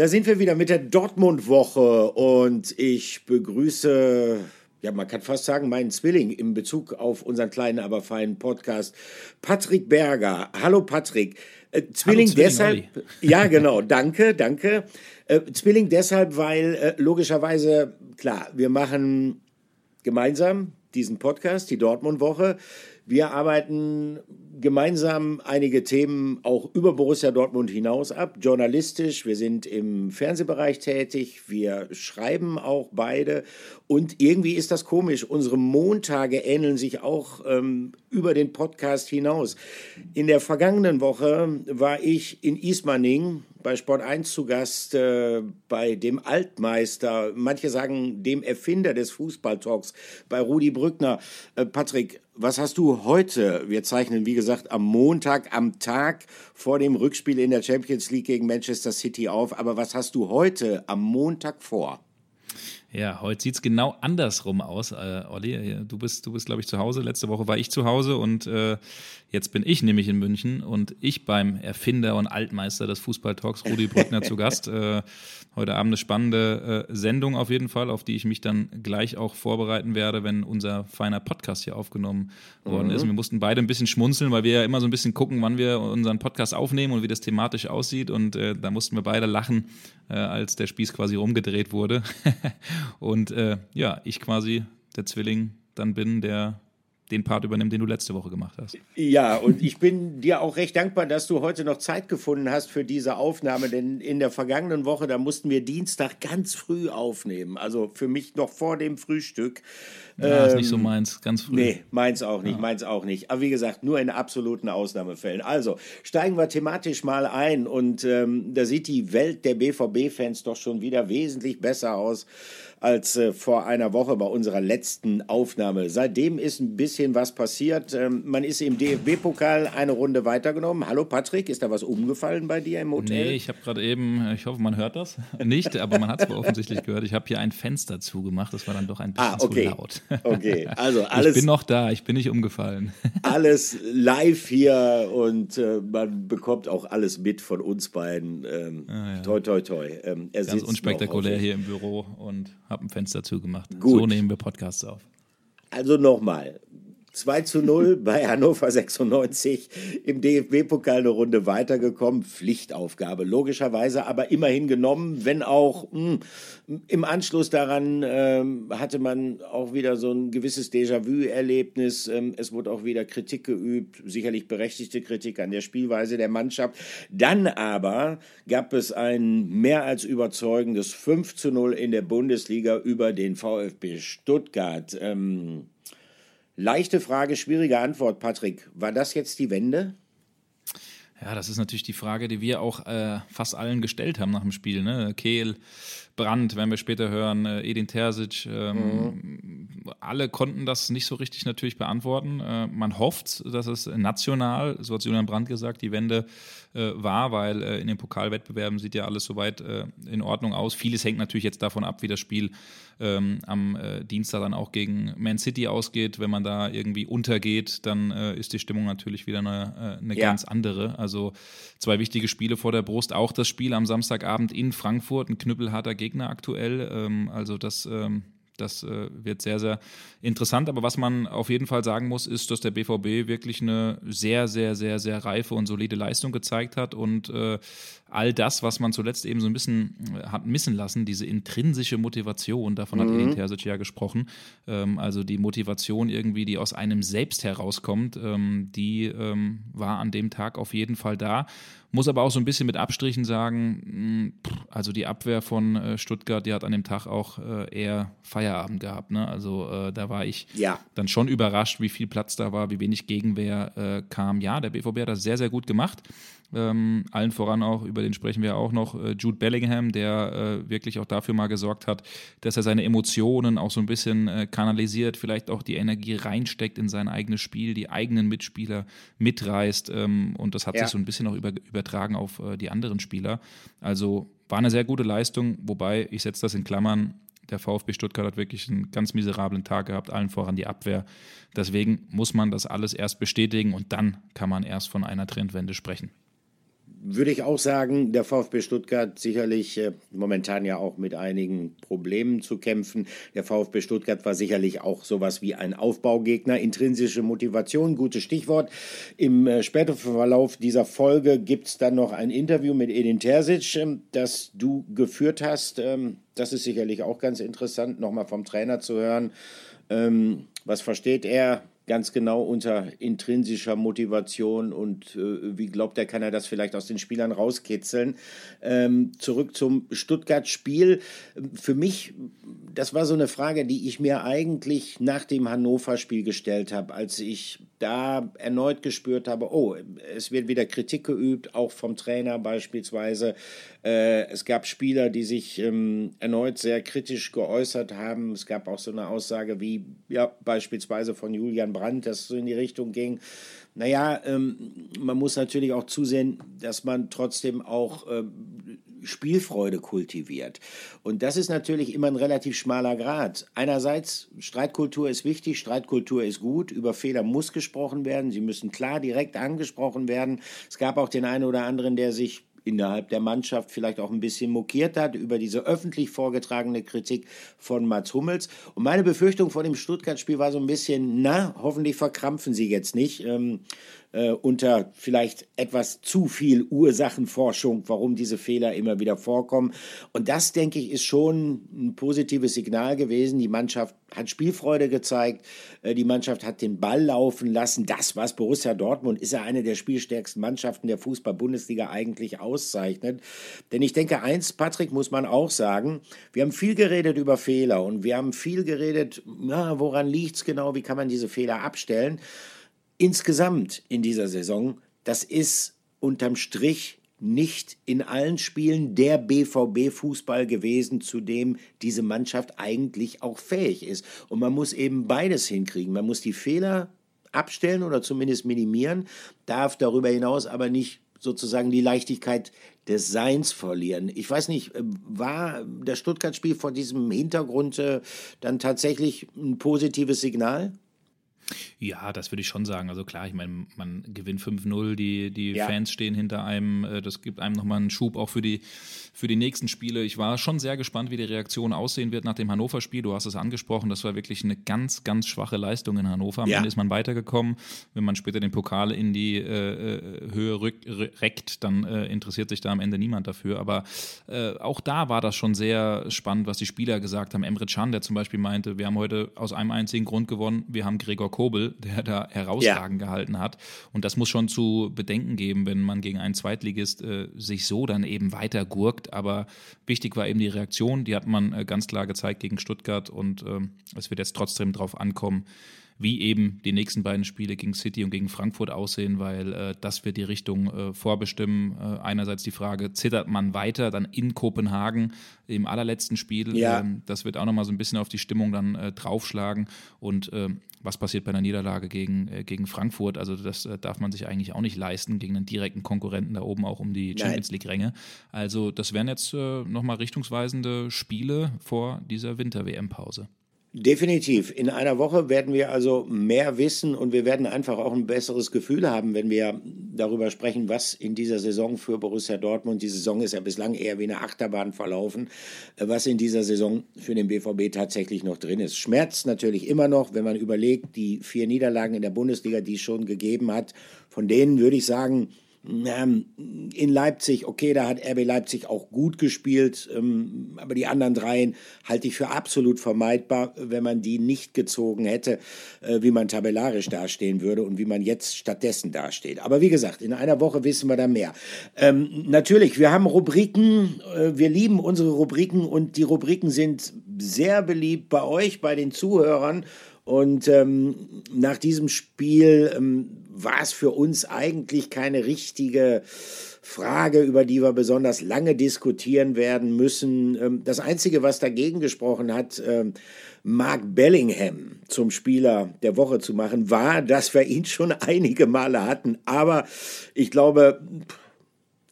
Da sind wir wieder mit der Dortmund-Woche und ich begrüße, ja, man kann fast sagen, meinen Zwilling in Bezug auf unseren kleinen, aber feinen Podcast, Patrick Berger. Hallo Patrick. Äh, Zwilling, Hallo, Zwilling deshalb, Olli. ja genau, danke, danke. Äh, Zwilling deshalb, weil äh, logischerweise, klar, wir machen gemeinsam diesen Podcast, die Dortmund-Woche. Wir arbeiten gemeinsam einige Themen auch über Borussia Dortmund hinaus ab, journalistisch. Wir sind im Fernsehbereich tätig, wir schreiben auch beide. Und irgendwie ist das komisch. Unsere Montage ähneln sich auch ähm, über den Podcast hinaus. In der vergangenen Woche war ich in Ismaning bei Sport 1 zu Gast äh, bei dem Altmeister, manche sagen dem Erfinder des Fußballtalks, bei Rudi Brückner. Äh, Patrick, was hast du heute? Wir zeichnen, wie gesagt, am Montag, am Tag vor dem Rückspiel in der Champions League gegen Manchester City auf. Aber was hast du heute am Montag vor? Ja, heute sieht es genau andersrum aus, äh, Olli. Du bist, du bist, glaube ich, zu Hause. Letzte Woche war ich zu Hause und äh, jetzt bin ich nämlich in München und ich beim Erfinder und Altmeister des Fußballtalks, Rudi Brückner, zu Gast. Äh, heute Abend eine spannende äh, Sendung auf jeden Fall, auf die ich mich dann gleich auch vorbereiten werde, wenn unser feiner Podcast hier aufgenommen worden mhm. ist. wir mussten beide ein bisschen schmunzeln, weil wir ja immer so ein bisschen gucken, wann wir unseren Podcast aufnehmen und wie das thematisch aussieht. Und äh, da mussten wir beide lachen, äh, als der Spieß quasi rumgedreht wurde. und äh, ja, ich quasi der Zwilling dann bin, der den Part übernimmt, den du letzte Woche gemacht hast. Ja, und ich bin dir auch recht dankbar, dass du heute noch Zeit gefunden hast für diese Aufnahme, denn in der vergangenen Woche, da mussten wir Dienstag ganz früh aufnehmen, also für mich noch vor dem Frühstück. Ja, ähm, ist nicht so ähm, meins, ganz früh. Nee, meins auch nicht, ja. meins auch nicht. Aber wie gesagt, nur in absoluten Ausnahmefällen. Also, steigen wir thematisch mal ein und ähm, da sieht die Welt der BVB-Fans doch schon wieder wesentlich besser aus als äh, vor einer Woche bei unserer letzten Aufnahme. Seitdem ist ein bisschen was passiert. Ähm, man ist im DFB-Pokal eine Runde weitergenommen. Hallo Patrick, ist da was umgefallen bei dir im Hotel? Nee, ich habe gerade eben, ich hoffe, man hört das nicht, aber man hat es offensichtlich gehört. Ich habe hier ein Fenster zugemacht, das war dann doch ein bisschen ah, okay. zu laut. Okay, also alles. Ich bin noch da, ich bin nicht umgefallen. Alles live hier und äh, man bekommt auch alles mit von uns beiden. Ähm, ah, ja. Toi, toi, toi. Ähm, Ganz unspektakulär hier im Büro und habe ein Fenster zugemacht. Gut. So nehmen wir Podcasts auf. Also nochmal, 2 zu 0 bei Hannover 96 im DFB-Pokal eine Runde weitergekommen. Pflichtaufgabe, logischerweise, aber immerhin genommen, wenn auch mh, hm, im Anschluss daran ähm, hatte man auch wieder so ein gewisses Déjà-vu-Erlebnis. Ähm, es wurde auch wieder Kritik geübt, sicherlich berechtigte Kritik an der Spielweise der Mannschaft. Dann aber gab es ein mehr als überzeugendes 5 zu 0 in der Bundesliga über den VfB Stuttgart. Ähm, Leichte Frage, schwierige Antwort, Patrick. War das jetzt die Wende? Ja, das ist natürlich die Frage, die wir auch äh, fast allen gestellt haben nach dem Spiel. Ne? Kehl, Brandt, werden wir später hören, äh, Edin Terzic. Ähm, mhm. Alle konnten das nicht so richtig natürlich beantworten. Äh, man hofft, dass es national, so hat Julian Brandt gesagt, die Wende äh, war, weil äh, in den Pokalwettbewerben sieht ja alles soweit äh, in Ordnung aus. Vieles hängt natürlich jetzt davon ab, wie das Spiel ähm, am äh, Dienstag dann auch gegen Man City ausgeht. Wenn man da irgendwie untergeht, dann ist die Stimmung natürlich wieder eine, eine ja. ganz andere. Also zwei wichtige Spiele vor der Brust. Auch das Spiel am Samstagabend in Frankfurt, ein knüppelharter Gegner aktuell. Ähm, also das ähm, das äh, wird sehr, sehr interessant. Aber was man auf jeden Fall sagen muss, ist, dass der BVB wirklich eine sehr, sehr, sehr, sehr reife und solide Leistung gezeigt hat und äh, all das, was man zuletzt eben so ein bisschen äh, hat missen lassen, diese intrinsische Motivation, davon mhm. hat Edin Terzic ja gesprochen, ähm, also die Motivation irgendwie, die aus einem selbst herauskommt, ähm, die ähm, war an dem Tag auf jeden Fall da. Muss aber auch so ein bisschen mit Abstrichen sagen, hm, also die Abwehr von äh, Stuttgart, die hat an dem Tag auch äh, eher Feierabend gehabt. Ne? Also äh, da war ich ja. dann schon überrascht, wie viel Platz da war, wie wenig Gegenwehr kam. Ja, der BVB hat das sehr, sehr gut gemacht. Ähm, allen voran auch, über den sprechen wir auch noch, äh, Jude Bellingham, der äh, wirklich auch dafür mal gesorgt hat, dass er seine Emotionen auch so ein bisschen äh, kanalisiert, vielleicht auch die Energie reinsteckt in sein eigenes Spiel, die eigenen Mitspieler mitreißt ähm, und das hat ja. sich so ein bisschen auch über, übertragen auf äh, die anderen Spieler. Also war eine sehr gute Leistung, wobei ich setze das in Klammern, der VfB Stuttgart hat wirklich einen ganz miserablen Tag gehabt, allen voran die Abwehr. Deswegen muss man das alles erst bestätigen und dann kann man erst von einer Trendwende sprechen würde ich auch sagen, der VfB Stuttgart sicherlich äh, momentan ja auch mit einigen Problemen zu kämpfen. Der VfB Stuttgart war sicherlich auch sowas wie ein Aufbaugegner. Intrinsische Motivation, gutes Stichwort. Im äh, späteren Verlauf dieser Folge gibt es dann noch ein Interview mit Edin Terzic, äh, das du geführt hast. Ähm, das ist sicherlich auch ganz interessant, nochmal vom Trainer zu hören. Ähm, was versteht er ganz genau unter intrinsischer Motivation und äh, wie glaubt er, kann er das vielleicht aus den Spielern rauskitzeln. Ähm, zurück zum Stuttgart-Spiel. Für mich, das war so eine Frage, die ich mir eigentlich nach dem Hannover-Spiel gestellt habe, als ich da erneut gespürt habe, oh, es wird wieder Kritik geübt, auch vom Trainer beispielsweise. Äh, es gab Spieler, die sich ähm, erneut sehr kritisch geäußert haben. Es gab auch so eine Aussage wie ja, beispielsweise von Julian Brandt, das so in die Richtung ging. Naja, ähm, man muss natürlich auch zusehen, dass man trotzdem auch äh, Spielfreude kultiviert. Und das ist natürlich immer ein relativ schmaler Grad. Einerseits, Streitkultur ist wichtig, Streitkultur ist gut, über Fehler muss gesprochen werden, sie müssen klar direkt angesprochen werden. Es gab auch den einen oder anderen, der sich innerhalb der Mannschaft vielleicht auch ein bisschen mokiert hat über diese öffentlich vorgetragene Kritik von Mats Hummels. Und meine Befürchtung vor dem Stuttgart-Spiel war so ein bisschen, na, hoffentlich verkrampfen sie jetzt nicht. Ähm, äh, unter vielleicht etwas zu viel Ursachenforschung, warum diese Fehler immer wieder vorkommen. Und das, denke ich, ist schon ein positives Signal gewesen. Die Mannschaft hat Spielfreude gezeigt, äh, die Mannschaft hat den Ball laufen lassen. Das, was Borussia Dortmund ist ja eine der spielstärksten Mannschaften der Fußball-Bundesliga eigentlich auszeichnet. Denn ich denke, eins, Patrick, muss man auch sagen, wir haben viel geredet über Fehler und wir haben viel geredet, na, woran liegt es genau, wie kann man diese Fehler abstellen insgesamt in dieser Saison, das ist unterm Strich nicht in allen Spielen der BVB-Fußball gewesen, zu dem diese Mannschaft eigentlich auch fähig ist. Und man muss eben beides hinkriegen. Man muss die Fehler abstellen oder zumindest minimieren, darf darüber hinaus aber nicht sozusagen die Leichtigkeit des Seins verlieren. Ich weiß nicht, war das Stuttgart-Spiel vor diesem Hintergrund äh, dann tatsächlich ein positives Signal? Ja, das würde ich schon sagen. Also klar, ich meine, man gewinnt 5-0, die, die ja. Fans stehen hinter einem. Äh, das gibt einem nochmal einen Schub auch für die, für die nächsten Spiele. Ich war schon sehr gespannt, wie die Reaktion aussehen wird nach dem Hannover-Spiel. Du hast es angesprochen, das war wirklich eine ganz, ganz schwache Leistung in Hannover. Am ja. Ende ist man weitergekommen. Wenn man später den Pokal in die äh, äh Höhe rück, reckt, dann äh, interessiert sich da am Ende niemand dafür. Aber äh, auch da war das schon sehr spannend, was die Spieler gesagt haben. Emre Can, der zum Beispiel meinte, wir haben heute aus einem einzigen Grund gewonnen, wir haben Gregor Kobel, der da herausragend ja. gehalten hat. Und das muss schon zu bedenken geben, wenn man gegen einen Zweitligist äh, sich so dann eben weiter gurkt. Aber wichtig war eben die Reaktion, die hat man äh, ganz klar gezeigt gegen Stuttgart und äh, es wird jetzt trotzdem darauf ankommen, wie eben die nächsten beiden Spiele gegen City und gegen Frankfurt aussehen, weil äh, das wird die Richtung äh, vorbestimmen. Äh, einerseits die Frage, zittert man weiter dann in Kopenhagen im allerletzten Spiel? Ja. Ähm, das wird auch nochmal so ein bisschen auf die Stimmung dann äh, draufschlagen und ähm, was passiert bei einer Niederlage gegen, äh, gegen Frankfurt? Also das äh, darf man sich eigentlich auch nicht leisten, gegen einen direkten Konkurrenten da oben auch um die Champions League-Ränge. Also das wären jetzt äh, nochmal richtungsweisende Spiele vor dieser Winter-WM-Pause. Definitiv. In einer Woche werden wir also mehr wissen und wir werden einfach auch ein besseres Gefühl haben, wenn wir darüber sprechen, was in dieser Saison für Borussia Dortmund, die Saison ist ja bislang eher wie eine Achterbahn verlaufen, was in dieser Saison für den BVB tatsächlich noch drin ist. Schmerzt natürlich immer noch, wenn man überlegt, die vier Niederlagen in der Bundesliga, die es schon gegeben hat, von denen würde ich sagen, in Leipzig, okay, da hat RB Leipzig auch gut gespielt, ähm, aber die anderen dreien halte ich für absolut vermeidbar, wenn man die nicht gezogen hätte, äh, wie man tabellarisch dastehen würde und wie man jetzt stattdessen dasteht. Aber wie gesagt, in einer Woche wissen wir da mehr. Ähm, natürlich, wir haben Rubriken, äh, wir lieben unsere Rubriken und die Rubriken sind sehr beliebt bei euch, bei den Zuhörern. Und ähm, nach diesem Spiel ähm, war es für uns eigentlich keine richtige Frage, über die wir besonders lange diskutieren werden müssen. Ähm, das Einzige, was dagegen gesprochen hat, ähm, Mark Bellingham zum Spieler der Woche zu machen, war, dass wir ihn schon einige Male hatten. Aber ich glaube,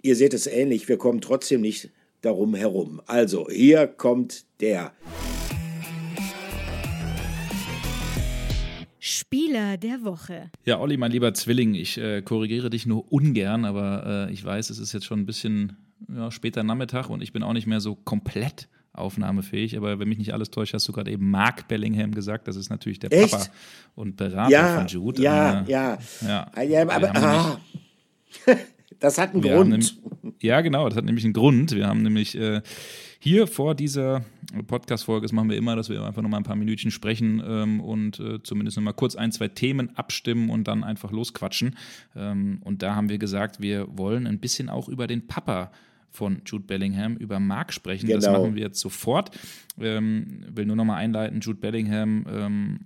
ihr seht es ähnlich, wir kommen trotzdem nicht darum herum. Also, hier kommt der Spieler der Woche. Ja, Olli, mein lieber Zwilling, ich äh, korrigiere dich nur ungern, aber äh, ich weiß, es ist jetzt schon ein bisschen ja, später Nachmittag und ich bin auch nicht mehr so komplett aufnahmefähig. Aber wenn mich nicht alles täuscht, hast du gerade eben Mark Bellingham gesagt. Das ist natürlich der Echt? Papa und Berater Ja, von Jude. ja, Äh, ja. ja. Ah, ja, aber ah, das hat einen haben Grund. ja, genau, das hat nämlich einen Grund. Wir haben nämlich äh, hier vor dieser Podcast-Folge, das machen wir immer, dass wir einfach noch mal ein paar Minütchen sprechen ähm, und äh, zumindest noch mal kurz ein, zwei Themen abstimmen und dann einfach losquatschen. Ähm, und da haben wir gesagt, wir wollen ein bisschen auch über den Papa von Jude Bellingham, über Mark sprechen. Das Genau. machen wir jetzt sofort. Ähm, will nur noch mal einleiten, Jude Bellingham ähm,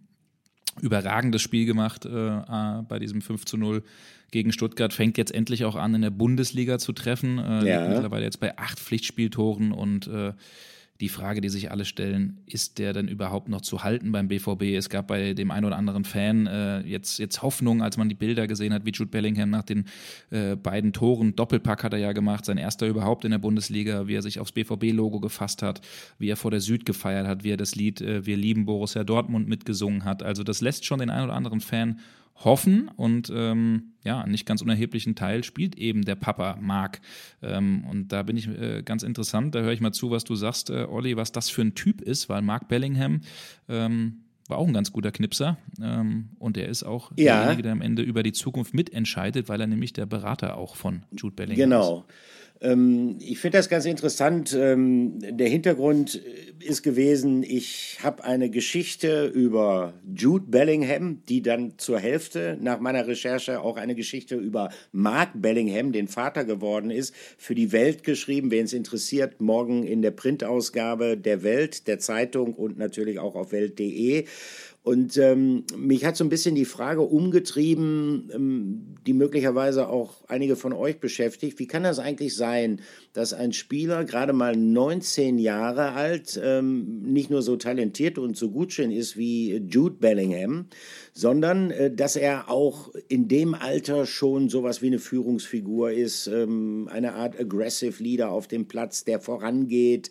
überragendes Spiel gemacht äh, bei diesem 5 zu 0 gegen Stuttgart. Fängt jetzt endlich auch an, in der Bundesliga zu treffen. Äh, Ja. Mittlerweile jetzt bei acht Pflichtspieltoren und äh, die Frage, die sich alle stellen, ist der denn überhaupt noch zu halten beim BVB? Es gab bei dem einen oder anderen Fan äh, jetzt, jetzt Hoffnung, als man die Bilder gesehen hat, wie Jude Bellingham nach den äh, beiden Toren, Doppelpack hat er ja gemacht, sein erster überhaupt in der Bundesliga, wie er sich aufs BVB-Logo gefasst hat, wie er vor der Süd gefeiert hat, wie er das Lied äh, Wir lieben Borussia Dortmund mitgesungen hat. Also das lässt schon den einen oder anderen Fan hoffen und ähm, ja, einen nicht ganz unerheblichen Teil spielt eben der Papa Marc. Ähm, und da bin ich äh, ganz interessant, da höre ich mal zu, was du sagst, äh, Olli, was das für ein Typ ist, weil Mark Bellingham ähm, war auch ein ganz guter Knipser ähm, und er ist auch Ja. derjenige, der am Ende über die Zukunft mitentscheidet, weil er nämlich der Berater auch von Jude Bellingham ist. Genau. Ähm, ich finde das ganz interessant. Ähm, der Hintergrund ist gewesen, ich habe eine Geschichte über Jude Bellingham, die dann zur Hälfte nach meiner Recherche auch eine Geschichte über Mark Bellingham, den Vater geworden ist, für die Welt geschrieben. Wen es interessiert, morgen in der Printausgabe der Welt, der Zeitung und natürlich auch auf welt.de. Und ähm, mich hat so ein bisschen die Frage umgetrieben, ähm, die möglicherweise auch einige von euch beschäftigt. Wie kann das eigentlich sein, dass ein Spieler, gerade mal 19 Jahre alt, ähm, nicht nur so talentiert und so gut schön ist wie Jude Bellingham, sondern äh, dass er auch in dem Alter schon sowas wie eine Führungsfigur ist, ähm, eine Art Aggressive Leader auf dem Platz, der vorangeht,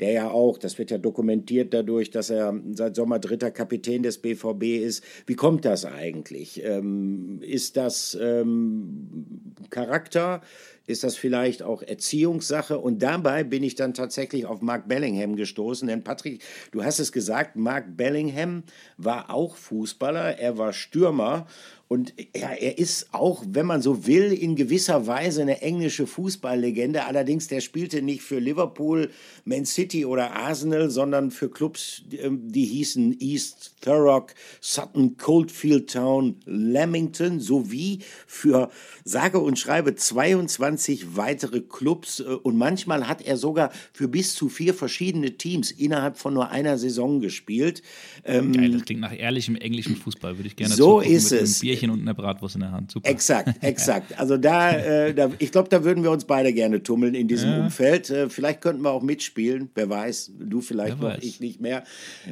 der ja auch, das wird ja dokumentiert dadurch, dass er seit Sommer dritter Kapitän des BVB ist. Wie kommt das eigentlich? Ähm, ist das Charakter? Ist das vielleicht auch Erziehungssache? Und dabei bin ich dann tatsächlich auf Mark Bellingham gestoßen. Denn Patrick, du hast es gesagt, Mark Bellingham war auch Fußballer, er war Stürmer. Und ja, er ist auch, wenn man so will, in gewisser Weise eine englische Fußballlegende. Allerdings, der spielte nicht für Liverpool, Man City oder Arsenal, sondern für Clubs, ähm, die hießen East Thurrock, Sutton, Coldfield Town, Lamington sowie für sage und schreibe 22 weitere Clubs. Äh, Und manchmal hat er sogar für bis zu vier verschiedene Teams innerhalb von nur einer Saison gespielt. Ähm, Geil, das klingt nach ehrlichem englischen Fußball, würde ich gerne So ist mit es. einem Bierchen und einer Bratwurst in der Hand. Super. Exakt, exakt. Also da, äh, da ich glaube, da würden wir uns beide gerne tummeln in diesem Umfeld. Äh, vielleicht könnten wir auch mitspielen, wer weiß. Du vielleicht Wer noch, weiß. ich nicht mehr.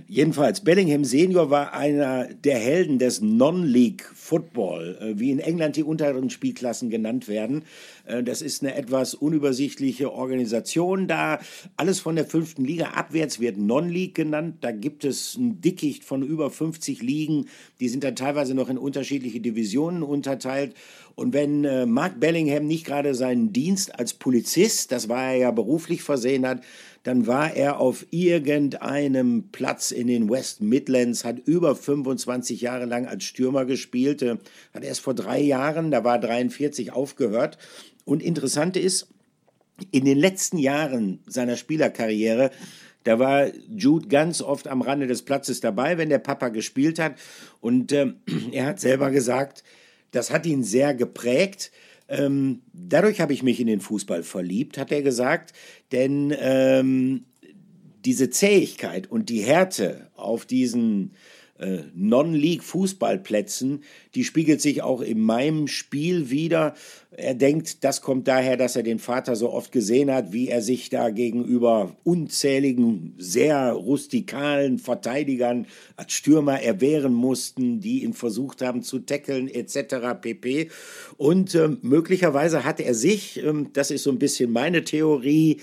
Jedenfalls, Bellingham Senior war einer der Helden des Non-League Football, äh, wie in England die unteren Spielklassen genannt werden. Äh, das ist eine etwas unübersichtliche Organisation da. Alles von der fünften Liga abwärts wird Non-League genannt. Da gibt es ein Dickicht von über 50 Ligen. Die sind dann teilweise noch in unterschiedliche Divisionen unterteilt. Und wenn äh, Mark Bellingham nicht gerade seinen Dienst als Polizist, das war er ja beruflich versehen hat, dann war er auf irgendeinem Platz in den West Midlands, hat über 25 Jahre lang als Stürmer gespielt, äh, hat erst vor drei Jahren, da war er 43, aufgehört. Und interessant ist, in den letzten Jahren seiner Spielerkarriere, da war Jude ganz oft am Rande des Platzes dabei, wenn der Papa gespielt hat. Und ähm, er hat selber gesagt, das hat ihn sehr geprägt. Ähm, dadurch habe ich mich in den Fußball verliebt, hat er gesagt. Denn ähm, diese Zähigkeit und die Härte auf diesen äh, Non-League-Fußballplätzen, die spiegelt sich auch in meinem Spiel wieder. Er denkt, das kommt daher, dass er den Vater so oft gesehen hat, wie er sich da gegenüber unzähligen, sehr rustikalen Verteidigern als Stürmer erwehren mussten, die ihn versucht haben zu tackeln, etc. pp. Und ähm, möglicherweise hat er sich, ähm, das ist so ein bisschen meine Theorie, äh,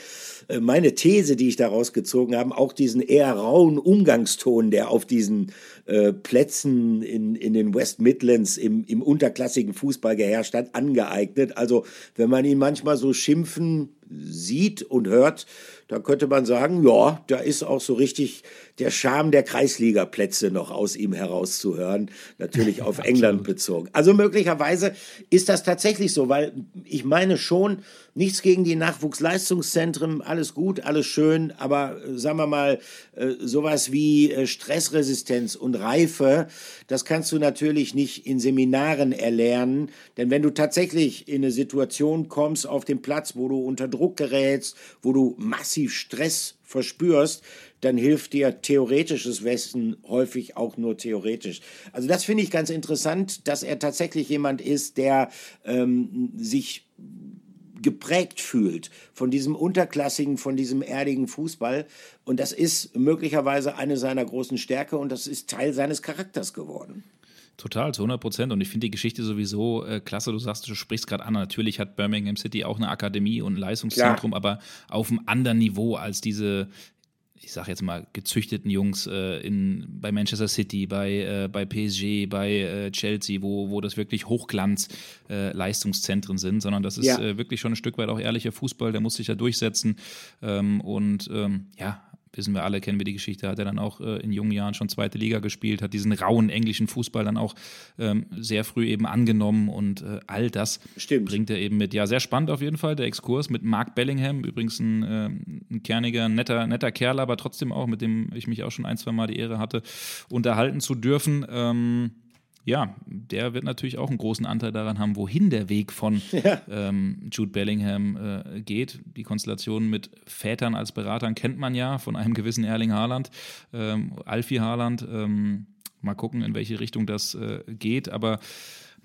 meine These, die ich daraus gezogen habe, auch diesen eher rauen Umgangston, der auf diesen äh, Plätzen in, in den West Midlands im, im unterklassigen Fußball geherrscht hat, angeeignet. Also wenn man ihn manchmal so schimpfen sieht und hört, da könnte man sagen, ja, da ist auch so richtig der Charme der Kreisligaplätze noch aus ihm herauszuhören, natürlich auf England bezogen. Also möglicherweise ist das tatsächlich so, weil ich meine schon, nichts gegen die Nachwuchsleistungszentren, alles gut, alles schön, aber äh, sagen wir mal, äh, sowas wie äh, Stressresistenz und Reife, das kannst du natürlich nicht in Seminaren erlernen, denn wenn du tatsächlich in eine Situation kommst auf dem Platz, wo du unter Druck gerätst, wo du massiv Stress verspürst, dann hilft dir theoretisches Wissen häufig auch nur theoretisch. Also das finde ich ganz interessant, dass er tatsächlich jemand ist, der ähm, sich geprägt fühlt von diesem unterklassigen, von diesem erdigen Fußball. Und das ist möglicherweise eine seiner großen Stärke und das ist Teil seines Charakters geworden. Total, zu 100 Prozent. Und ich finde die Geschichte sowieso äh, klasse. Du sagst, du sprichst gerade an. Natürlich hat Birmingham City auch eine Akademie und ein Leistungszentrum, Klar. aber auf einem anderen Niveau als diese ich sage jetzt mal, gezüchteten Jungs äh, in, bei Manchester City, bei, äh, bei PSG, bei äh, Chelsea, wo, wo das wirklich Hochglanz-Leistungszentren äh, sind, sondern das ist ja. Äh, wirklich schon ein Stück weit auch ehrlicher Fußball, der muss sich ja durchsetzen. Ähm, und ähm, ja, wissen wir alle, kennen wir die Geschichte, hat er dann auch äh, in jungen Jahren schon zweite Liga gespielt, hat diesen rauen englischen Fußball dann auch ähm, sehr früh eben angenommen und äh, all das Stimmt. bringt er eben mit. Ja, sehr spannend auf jeden Fall, der Exkurs mit Mark Bellingham, übrigens ein, äh, ein kerniger, netter, netter Kerl, aber trotzdem auch, mit dem ich mich auch schon ein, zwei Mal die Ehre hatte, unterhalten zu dürfen. Ähm, ja, der wird natürlich auch einen großen Anteil daran haben, wohin der Weg von ja. ähm, Jude Bellingham äh, geht. Die Konstellation mit Vätern als Beratern kennt man ja von einem gewissen Erling Haaland, ähm, Alfie Haaland. Ähm, mal gucken, in welche Richtung das äh, geht, aber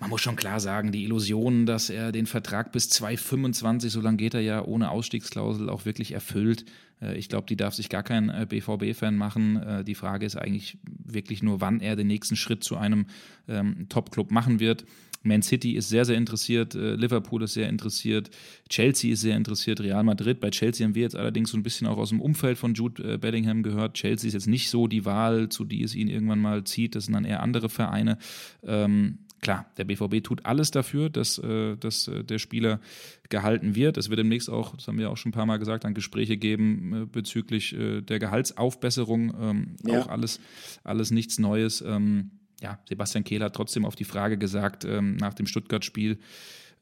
man muss schon klar sagen, die Illusion, dass er den Vertrag bis 2025, so lange geht er ja ohne Ausstiegsklausel, auch wirklich erfüllt, äh, ich glaube, die darf sich gar kein äh, BVB-Fan machen. Äh, die Frage ist eigentlich wirklich nur, wann er den nächsten Schritt zu einem ähm, Top-Club machen wird. Man City ist sehr, sehr interessiert, Liverpool ist sehr interessiert, Chelsea ist sehr interessiert, Real Madrid. Bei Chelsea haben wir jetzt allerdings so ein bisschen auch aus dem Umfeld von Jude Bellingham gehört. Chelsea ist jetzt nicht so die Wahl, zu die es ihn irgendwann mal zieht. Das sind dann eher andere Vereine. Ähm, klar, der BVB tut alles dafür, dass, äh, dass äh, der Spieler gehalten wird. Es wird demnächst auch, das haben wir auch schon ein paar Mal gesagt, dann Gespräche geben äh, bezüglich äh, der Gehaltsaufbesserung. Ähm, ja. Auch alles, alles nichts Neues. Ähm, ja, Sebastian Kehl hat trotzdem auf die Frage gesagt ähm, nach dem Stuttgart-Spiel,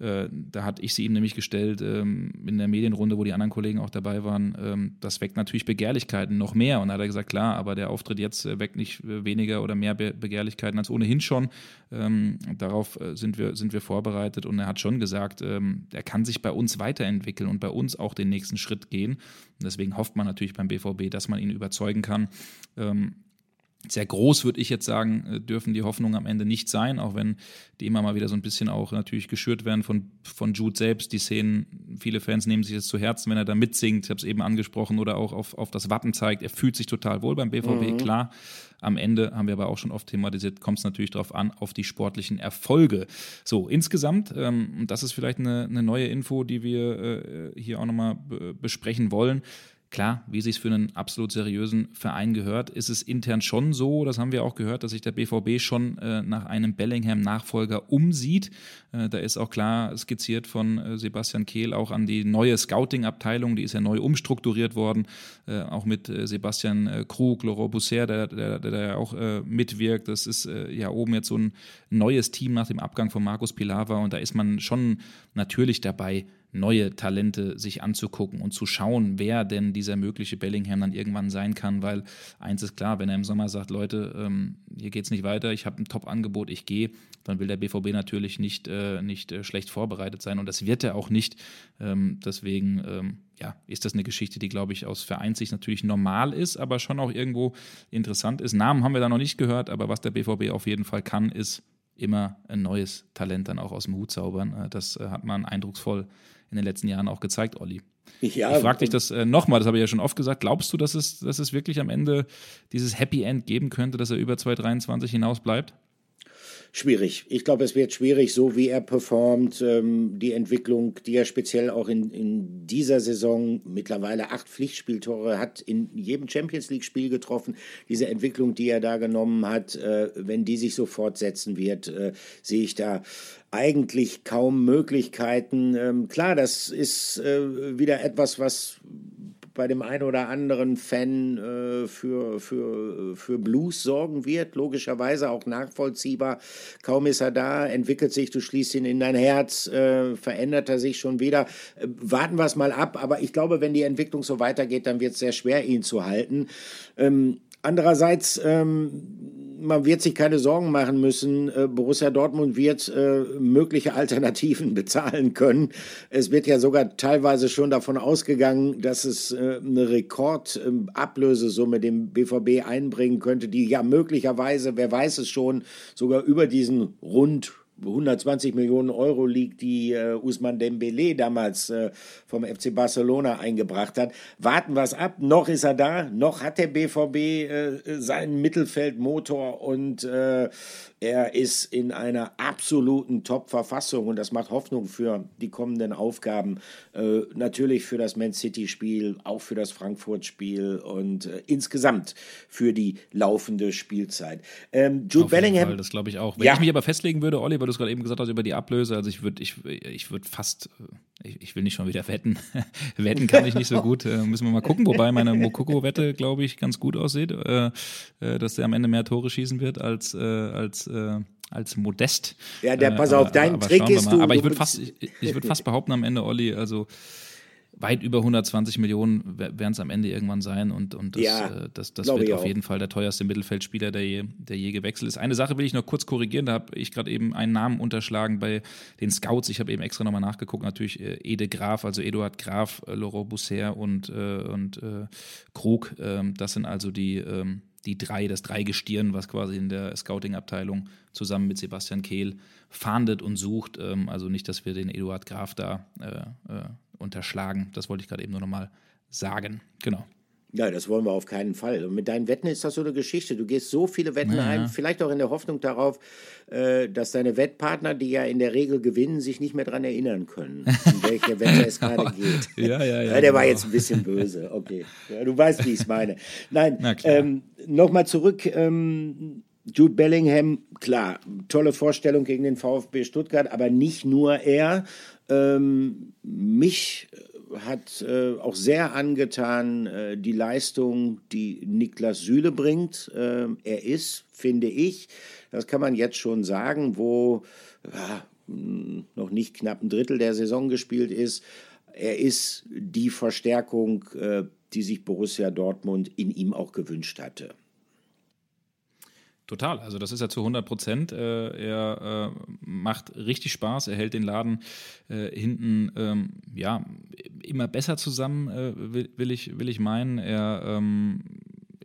äh, da hatte ich sie ihm nämlich gestellt ähm, in der Medienrunde, wo die anderen Kollegen auch dabei waren. Ähm, das weckt natürlich Begehrlichkeiten noch mehr. Und da hat er gesagt, klar, aber der Auftritt jetzt äh, weckt nicht äh, weniger oder mehr Be Begehrlichkeiten als ohnehin schon. Ähm, darauf sind, wir, sind wir vorbereitet. Und er hat schon gesagt, ähm, er kann sich bei uns weiterentwickeln und bei uns auch den nächsten Schritt gehen. Und deswegen hofft man natürlich beim BVB, dass man ihn überzeugen kann. Sehr groß, würde ich jetzt sagen, äh, dürfen die Hoffnungen am Ende nicht sein, auch wenn die immer mal wieder so ein bisschen auch natürlich geschürt werden von, von Jude selbst. Die Szenen, viele Fans nehmen sich das zu Herzen, wenn er da mitsingt, ich habe es eben angesprochen, oder auch auf, auf das Wappen zeigt. Er fühlt sich total wohl beim BVB, mhm. klar. Am Ende haben wir aber auch schon oft thematisiert, kommt es natürlich darauf an, auf die sportlichen Erfolge. So, insgesamt, ähm, das ist vielleicht eine, eine neue Info, die wir äh, hier auch nochmal besprechen wollen Klar, wie sich für einen absolut seriösen Verein gehört, ist es intern schon so, das haben wir auch gehört, dass sich der BVB schon äh, nach einem Bellingham-Nachfolger umsieht. Äh, da ist auch klar skizziert von äh, Sebastian Kehl auch an die neue Scouting-Abteilung, die ist ja neu umstrukturiert worden, äh, auch mit äh, Sebastian äh, Krug, Laurent Bousser, der, der, der, der auch mitwirkt. Das ist ja oben jetzt so ein neues Team nach dem Abgang von Markus Pilava und da ist man schon natürlich dabei, neue Talente sich anzugucken und zu schauen, wer denn dieser mögliche Bellingham dann irgendwann sein kann, weil eins ist klar, wenn er im Sommer sagt, Leute, ähm, hier es nicht weiter, ich habe ein Top-Angebot, ich gehe, dann will der BVB natürlich nicht, äh, nicht äh, schlecht vorbereitet sein und das wird er auch nicht. Ähm, deswegen ähm, ja, ist das eine Geschichte, die, glaube ich, aus Vereinssicht natürlich normal ist, aber schon auch irgendwo interessant ist. Namen haben wir da noch nicht gehört, aber was der BVB auf jeden Fall kann, ist immer ein neues Talent dann auch aus dem Hut zaubern. Äh, das äh, hat man eindrucksvoll in den letzten Jahren auch gezeigt, Olli. Ja, ich frage dich das äh, nochmal, das habe ich ja schon oft gesagt. Glaubst du, dass es, dass es wirklich am Ende dieses Happy End geben könnte, dass er über 2023 hinaus bleibt? Schwierig. Ich glaube, es wird schwierig, so wie er performt. Ähm, die Entwicklung, die er speziell auch in, in dieser Saison mittlerweile acht Pflichtspieltore hat, in jedem Champions League-Spiel getroffen. Diese Entwicklung, die er da genommen hat, äh, wenn die sich so fortsetzen wird, äh, sehe ich da eigentlich kaum Möglichkeiten. Ähm, klar, das ist äh, wieder etwas, was bei dem einen oder anderen Fan äh, für, für, für Blues sorgen wird, logischerweise auch nachvollziehbar. Kaum ist er da, entwickelt sich, du schließt ihn in dein Herz, äh, verändert er sich schon wieder. Äh, warten wir es mal ab, aber ich glaube, wenn die Entwicklung so weitergeht, dann wird es sehr schwer, ihn zu halten. Ähm, andererseits, ähm, man wird sich keine Sorgen machen müssen. Äh, Borussia Dortmund wird äh, mögliche Alternativen bezahlen können. Es wird ja sogar teilweise schon davon ausgegangen, dass es äh, eine Rekordablösesumme dem BVB einbringen könnte, die ja möglicherweise, wer weiß es schon, sogar über diesen rund 120 Millionen Euro liegt, die äh, Usman Dembele damals äh, vom FC Barcelona eingebracht hat. Warten wir es ab. Noch ist er da. Noch hat der BVB äh, seinen Mittelfeldmotor und äh, er ist in einer absoluten Top-Verfassung und das macht Hoffnung für die kommenden Aufgaben. Äh, natürlich für das Man City-Spiel, auch für das Frankfurt-Spiel und äh, insgesamt für die laufende Spielzeit. Ähm, Jude Auf Bellingham. Fall, das glaube ich auch. Wenn ja. ich mich aber festlegen würde, Olli, weil du es gerade eben gesagt hast über die Ablöse, also ich würde ich, ich würd fast, ich, ich, will nicht schon wieder wetten. wetten kann ich nicht so gut. Äh, müssen wir mal gucken, wobei meine Mokoko-Wette, glaube ich, ganz gut aussieht, äh, äh, dass der am Ende mehr Tore schießen wird als, äh, als äh, als modest. Ja, der, pass auf, dein Trick ist du. Aber ich würde fast, ich, ich würde fast behaupten am Ende, Olli, also weit über 120 Millionen werden es am Ende irgendwann sein und, und das, ja, äh, das, das wird auf jeden Fall der teuerste Mittelfeldspieler, der je, der je gewechselt ist. Eine Sache will ich noch kurz korrigieren, da habe ich gerade eben einen Namen unterschlagen bei den Scouts. Ich habe eben extra nochmal nachgeguckt, natürlich äh, Ede Graf, also Eduard Graf, äh, Laurent Bousser und, äh, und äh, Krug. Ähm, das sind also die ähm, die drei, das Dreigestirn, was quasi in der Scouting-Abteilung zusammen mit Sebastian Kehl fahndet und sucht. Ähm, also nicht, dass wir den Eduard Graf da äh, äh, unterschlagen. Das wollte ich gerade eben nur nochmal sagen. Genau. Ja, das wollen wir auf keinen Fall. Und mit deinen Wetten ist das so eine Geschichte. Du gehst so viele Wetten ja, ein, vielleicht auch in der Hoffnung darauf, äh, dass deine Wettpartner, die ja in der Regel gewinnen, sich nicht mehr daran erinnern können, um welche Wette es gerade geht. Ja, ja, ja. der war genau. jetzt ein bisschen böse. Okay. Du weißt, wie ich es meine. Nein, ähm, nochmal zurück. Ähm, Jude Bellingham, klar, tolle Vorstellung gegen den VfB Stuttgart, aber nicht nur er. Ähm, mich hat äh, auch sehr angetan äh, die Leistung, die Niklas Süle bringt. Äh, er ist, finde ich, das kann man jetzt schon sagen, wo ja, noch nicht knapp ein Drittel der Saison gespielt ist. Er ist die Verstärkung, äh, die sich Borussia Dortmund in ihm auch gewünscht hatte. Total, also das ist ja zu 100 Prozent. Äh, er äh, macht richtig Spaß, er hält den Laden äh, hinten ähm, ja immer besser zusammen, äh, will, will, ich, will ich meinen. Er ähm,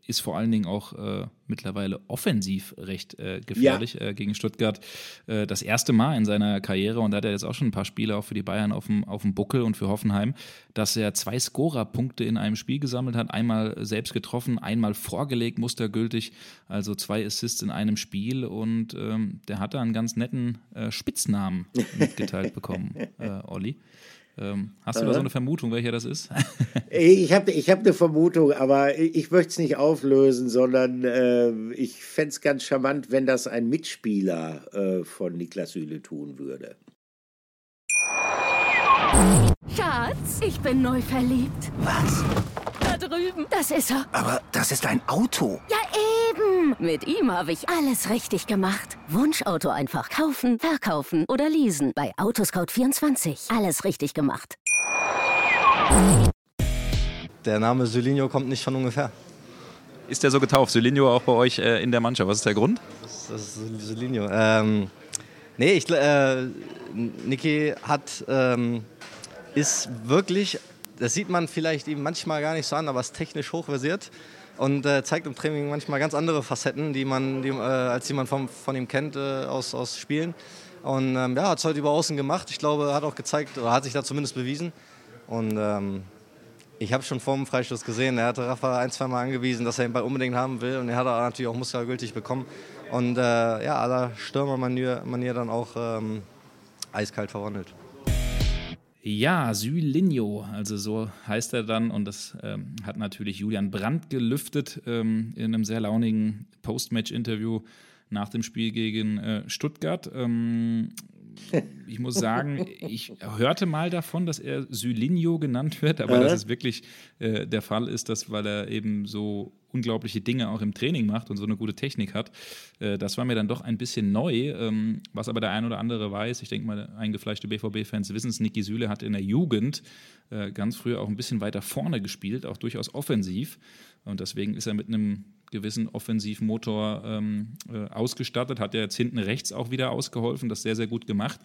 ist vor allen Dingen auch äh, mittlerweile offensiv recht äh, gefährlich ja. äh, gegen Stuttgart. Äh, das erste Mal in seiner Karriere, und da hat er jetzt auch schon ein paar Spiele auch für die Bayern auf dem, auf dem Buckel und für Hoffenheim, dass er zwei Scorer-Punkte in einem Spiel gesammelt hat. Einmal selbst getroffen, einmal vorgelegt, mustergültig. Also zwei Assists in einem Spiel. Und ähm, der hat da einen ganz netten äh, Spitznamen mitgeteilt bekommen, äh, Olli. Ähm, hast du da so eine Vermutung, welcher das ist? ich habe ich hab eine Vermutung, aber ich möchte es nicht auflösen, sondern äh, ich fände es ganz charmant, wenn das ein Mitspieler äh, von Niklas Süle tun würde. Schatz, ich bin neu verliebt. Was? Da drüben. Das ist er. Aber das ist ein Auto. Ja, eben. Mit ihm habe ich alles richtig gemacht. Wunschauto einfach kaufen, verkaufen oder leasen. Bei Autoscout24. Alles richtig gemacht. Der Name Solinho kommt nicht von ungefähr. Ist der so getauft? Solinho auch bei euch äh, in der Mannschaft. Was ist der Grund? Das, das ist Solinho. Ähm, nee, ich, äh, Niki hat, ähm, ist wirklich das sieht man vielleicht ihm manchmal gar nicht so an, aber ist technisch hochversiert und äh, zeigt im Training manchmal ganz andere Facetten, die man, die, äh, als die man vom, von ihm kennt äh, aus, aus Spielen. Und ähm, ja, hat es heute über Außen gemacht. Ich glaube, hat auch gezeigt, oder hat sich da zumindest bewiesen. Und ähm, ich habe schon vor dem Freistoß gesehen, er hatte Rafa ein, zwei Mal angewiesen, dass er den Ball unbedingt haben will. Und er hat er natürlich auch muskelgültig bekommen. und äh, ja, aller Stürmermanier Manier dann auch ähm, eiskalt verwandelt. Ja, Sylinho, also so heißt er dann und das ähm, hat natürlich Julian Brandt gelüftet ähm, in einem sehr launigen Postmatch-Interview nach dem Spiel gegen äh, Stuttgart. Ähm, ich muss sagen, ich hörte mal davon, dass er Sylinho genannt wird, aber äh? dass es wirklich äh, der Fall ist, dass weil er eben so unglaubliche Dinge auch im Training macht und so eine gute Technik hat. Äh, das war mir dann doch ein bisschen neu, ähm, was aber der ein oder andere weiß. Ich denke mal, eingefleischte BVB-Fans wissen es, Niki Süle hat in der Jugend äh, ganz früh auch ein bisschen weiter vorne gespielt, auch durchaus offensiv. Und deswegen ist er mit einem gewissen Offensivmotor ähm, äh, ausgestattet, hat er jetzt hinten rechts auch wieder ausgeholfen, das sehr, sehr gut gemacht.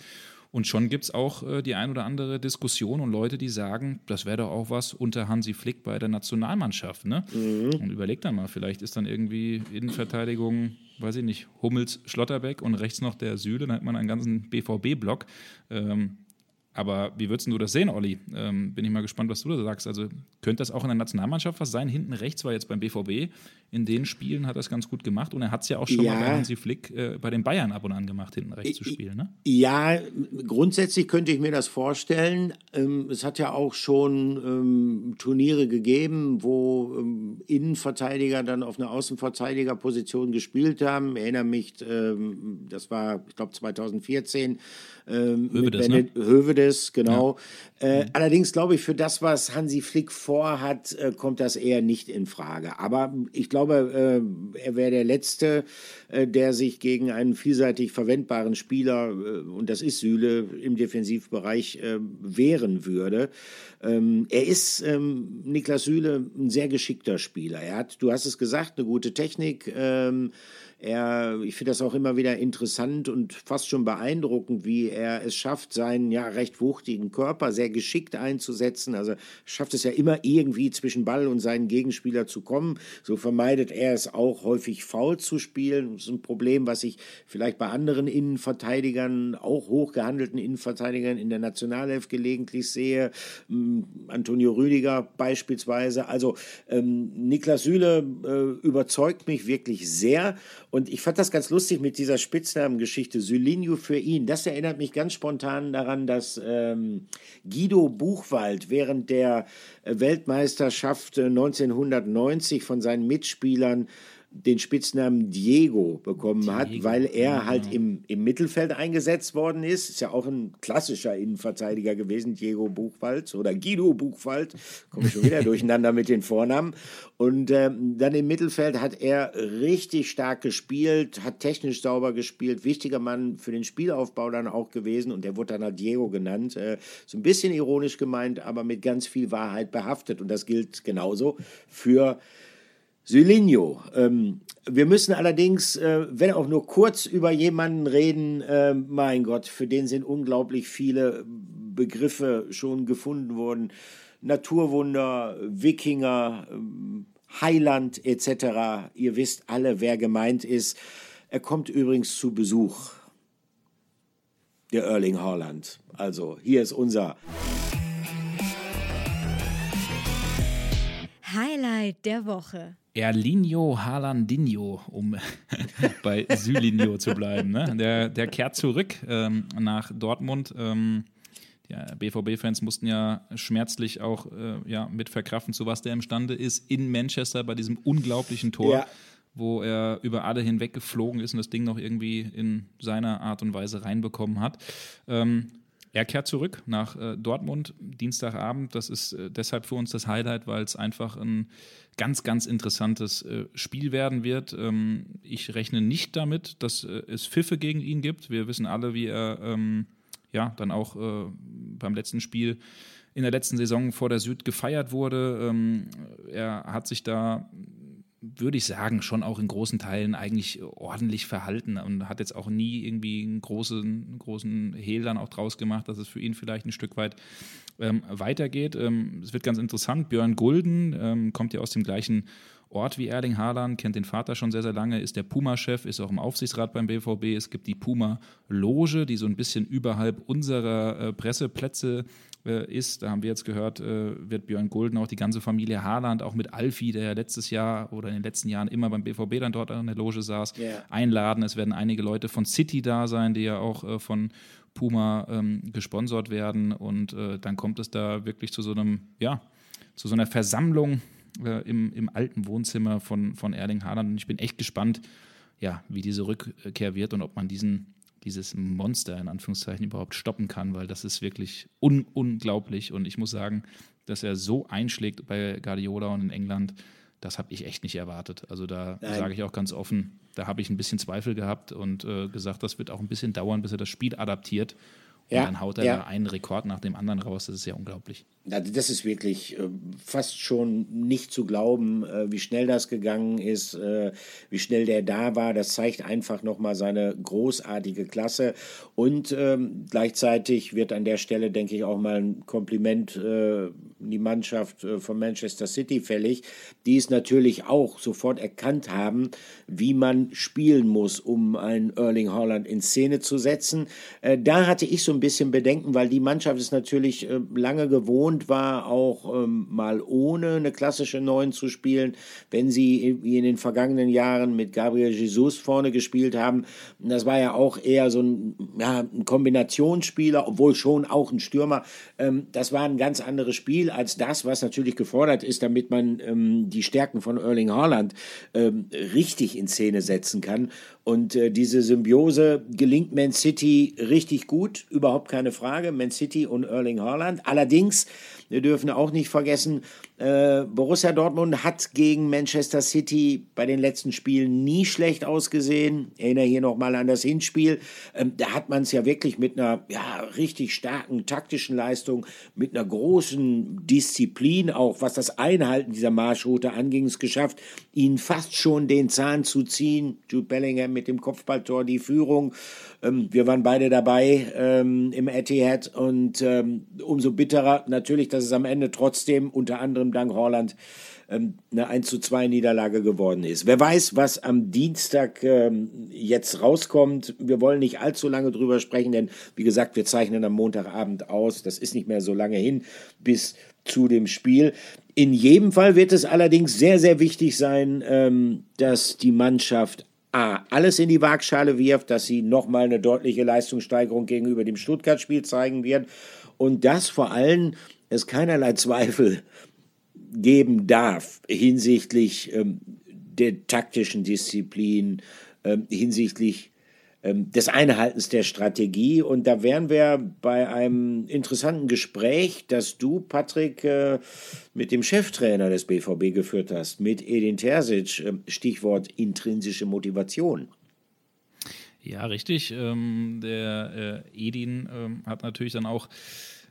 Und schon gibt es auch äh, die ein oder andere Diskussion und Leute, die sagen, das wäre doch auch was unter Hansi Flick bei der Nationalmannschaft. Ne? Mhm. Und überlegt dann mal, vielleicht ist dann irgendwie Innenverteidigung, weiß ich nicht, Hummels, Schlotterbeck und rechts noch der Süle, dann hat man einen ganzen BVB-Block. Ähm, aber wie würdest du das sehen, Olli? Ähm, bin ich mal gespannt, was du da sagst. Also könnte das auch in der Nationalmannschaft was sein? Hinten rechts war jetzt beim BVB. In den Spielen hat er es ganz gut gemacht. Und er hat es ja auch schon ja. mal bei Hansi Flick äh, bei den Bayern ab und an gemacht, hinten rechts zu spielen. Ne? Ja, grundsätzlich könnte ich mir das vorstellen. Ähm, es hat ja auch schon ähm, Turniere gegeben, wo ähm, Innenverteidiger dann auf einer Außenverteidigerposition gespielt haben. Ich erinnere mich, ähm, das war, ich glaube, 2014 ähm, Hövedes, mit ne? Hövedes, genau. Ja. Äh, mhm. Allerdings glaube ich, für das, was Hansi Flick vorhat, äh, kommt das eher nicht in Frage. Aber ich glaube, äh, er wäre der Letzte, äh, der sich gegen einen vielseitig verwendbaren Spieler, äh, und das ist Süle, im Defensivbereich äh, wehren würde. Ähm, er ist, ähm, Niklas Süle, ein sehr geschickter Spieler. Er hat, du hast es gesagt, eine gute Technik. Ähm, er, ich finde das auch immer wieder interessant und fast schon beeindruckend, wie er es schafft, seinen ja recht wuchtigen Körper sehr geschickt einzusetzen. Also schafft es ja immer irgendwie zwischen Ball und seinen Gegenspieler zu kommen. So vermeidet er es auch häufig faul zu spielen. Das ist ein Problem, was ich vielleicht bei anderen Innenverteidigern, auch hochgehandelten Innenverteidigern in der Nationalelf gelegentlich sehe. Hm, Antonio Rüdiger beispielsweise. Also ähm, Niklas Süle äh, überzeugt mich wirklich sehr. Und ich fand das ganz lustig mit dieser Spitznamengeschichte, Sylinho für ihn. Das erinnert mich ganz spontan daran, dass ähm, Guido Buchwald während der Weltmeisterschaft 1990 von seinen Mitspielern den Spitznamen Diego bekommen Diego. hat, weil er halt im, im Mittelfeld eingesetzt worden ist. Ist ja auch ein klassischer Innenverteidiger gewesen, Diego Buchwald oder Guido Buchwald. Komme ich schon wieder durcheinander mit den Vornamen. Und ähm, dann im Mittelfeld hat er richtig stark gespielt, hat technisch sauber gespielt, wichtiger Mann für den Spielaufbau dann auch gewesen und der wurde dann halt Diego genannt. Äh, so ein bisschen ironisch gemeint, aber mit ganz viel Wahrheit behaftet. Und das gilt genauso für Sylinho. Ähm, wir müssen allerdings, äh, wenn auch nur kurz über jemanden reden, äh, mein Gott, für den sind unglaublich viele Begriffe schon gefunden worden. Naturwunder, Wikinger, äh, Heiland etc. Ihr wisst alle, wer gemeint ist. Er kommt übrigens zu Besuch, der Erling Haaland. Also hier ist unser Highlight der Woche. Erlinho Haalandinho, um bei Sylinho zu bleiben. Ne? Der, der kehrt zurück ähm, nach Dortmund. Ähm, ja, BVB-Fans mussten ja schmerzlich auch äh, ja, mit verkraften, zu was der imstande ist, in Manchester bei diesem unglaublichen Tor, ja. wo er über alle hinweg geflogen ist und das Ding noch irgendwie in seiner Art und Weise reinbekommen hat. Ähm, er kehrt zurück nach äh, Dortmund Dienstagabend. Das ist äh, deshalb für uns das Highlight, weil es einfach ein ganz, ganz interessantes äh, Spiel werden wird. Ähm, ich rechne nicht damit, dass äh, es Pfiffe gegen ihn gibt. Wir wissen alle, wie er ähm, ja dann auch äh, beim letzten Spiel in der letzten Saison vor der Süd gefeiert wurde. Ähm, er hat sich da würde ich sagen, schon auch in großen Teilen eigentlich ordentlich verhalten und hat jetzt auch nie irgendwie einen großen, großen Hehl dann auch draus gemacht, dass es für ihn vielleicht ein Stück weit ähm, weitergeht. Ähm, es wird ganz interessant. Björn Gulden ähm, kommt ja aus dem gleichen Ort wie Erling Haaland, kennt den Vater schon sehr, sehr lange, ist der Puma-Chef, ist auch im Aufsichtsrat beim BVB. Es gibt die Puma-Loge, die so ein bisschen überhalb unserer äh, Presseplätze äh, ist. Da haben wir jetzt gehört, äh, wird Björn Gulden auch die ganze Familie Haaland, auch mit Alfie, der ja letztes Jahr oder in den letzten Jahren immer beim BVB dann dort an der Loge saß, yeah. einladen. Es werden einige Leute von City da sein, die ja auch äh, von Puma ähm, gesponsert werden. Und äh, dann kommt es da wirklich zu so einem, ja, zu so einer Versammlung äh, im, im alten Wohnzimmer von, von Erling Haaland. Und ich bin echt gespannt, ja, wie diese Rückkehr wird und ob man diesen, dieses Monster in Anführungszeichen überhaupt stoppen kann, weil das ist wirklich un unglaublich. Und ich muss sagen, dass er so einschlägt bei Guardiola und in England, das habe ich echt nicht erwartet. Also da sage ich auch ganz offen, da habe ich ein bisschen Zweifel gehabt und äh, gesagt, das wird auch ein bisschen dauern, bis er das Spiel adaptiert. Und ja, dann haut er ja. da einen Rekord nach dem anderen raus. Das ist ja unglaublich. Also das ist wirklich äh, fast schon nicht zu glauben, äh, wie schnell das gegangen ist, äh, wie schnell der da war. Das zeigt einfach nochmal seine großartige Klasse. Und ähm, gleichzeitig wird an der Stelle, denke ich, auch mal ein Kompliment die Mannschaft äh, von Manchester City fällig, die es natürlich auch sofort erkannt haben, wie man spielen muss, um einen Erling Haaland in Szene zu setzen. Äh, da hatte ich so ein bisschen Bedenken, weil die Mannschaft ist natürlich lange gewohnt, gewohnt war, auch ähm, mal ohne eine klassische Neun zu spielen, wenn sie wie in den vergangenen Jahren mit Gabriel Jesus vorne gespielt haben. Das war ja auch eher so ein, ja, ein Kombinationsspieler, obwohl schon auch ein Stürmer. Ähm, das war ein ganz anderes Spiel als das, was natürlich gefordert ist, damit man ähm, die Stärken von Erling Haaland ähm, richtig in Szene setzen kann. Und äh, diese Symbiose gelingt Man City richtig gut, überhaupt keine Frage. Man City und Erling Haaland. Allerdings, wir dürfen auch nicht vergessen, äh, Borussia Dortmund hat gegen Manchester City bei den letzten Spielen nie schlecht ausgesehen. Ich erinnere hier nochmal an das Hinspiel. Ähm, da hat man es ja wirklich mit einer ja, richtig starken taktischen Leistung, mit einer großen Disziplin, auch was das Einhalten dieser Marschroute anging, es geschafft, ihnen fast schon den Zahn zu ziehen. Jude Bellingham mit dem Kopfballtor die Führung. Ähm, wir waren beide dabei ähm, im Etihad und ähm, umso bitterer natürlich, dass es am Ende trotzdem unter anderem dank Holland ähm, eine 1 zu 2 Niederlage geworden ist. Wer weiß, was am Dienstag ähm, jetzt rauskommt. Wir wollen nicht allzu lange drüber sprechen, denn wie gesagt, wir zeichnen am Montagabend aus. Das ist nicht mehr so lange hin bis zu dem Spiel. In jedem Fall wird es allerdings sehr, sehr wichtig sein, ähm, dass die Mannschaft A, alles in die Waagschale wirft, dass sie nochmal eine deutliche Leistungssteigerung gegenüber dem Stuttgart-Spiel zeigen wird. Und dass vor allem es keinerlei Zweifel geben darf hinsichtlich ähm, der taktischen Disziplin, ähm, hinsichtlich des Einhaltens der Strategie. Und da wären wir bei einem interessanten Gespräch, das du, Patrick, äh, mit dem Cheftrainer des BVB geführt hast, mit Edin Terzic, äh, Stichwort intrinsische Motivation. Ja, richtig. Ähm, der äh, Edin ähm, hat natürlich dann auch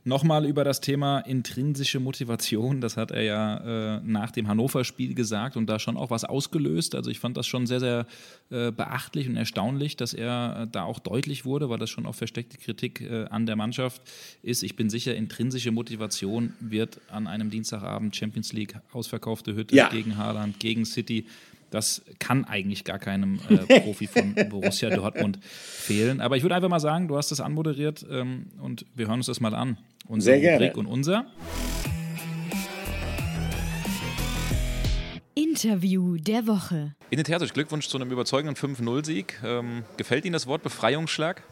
Nochmal über das Thema intrinsische Motivation, das hat er ja äh, nach dem Hannover-Spiel gesagt und da schon auch was ausgelöst. Also ich fand das schon sehr, sehr äh, beachtlich und erstaunlich, dass er äh, da auch deutlich wurde, weil das schon auch versteckte Kritik äh, an der Mannschaft ist. Ich bin sicher, intrinsische Motivation wird an einem Dienstagabend Champions League ausverkaufte Hütte ja. gegen Haaland, gegen City das kann eigentlich gar keinem äh, Profi von Borussia Dortmund fehlen. Aber ich würde einfach mal sagen, du hast das anmoderiert ähm, und wir hören uns das mal an. Unser Sehr gerne. und unser. Interview der Woche. Ihnen herzlich Glückwunsch zu einem überzeugenden 5-0-Sieg. Ähm, gefällt Ihnen das Wort Befreiungsschlag?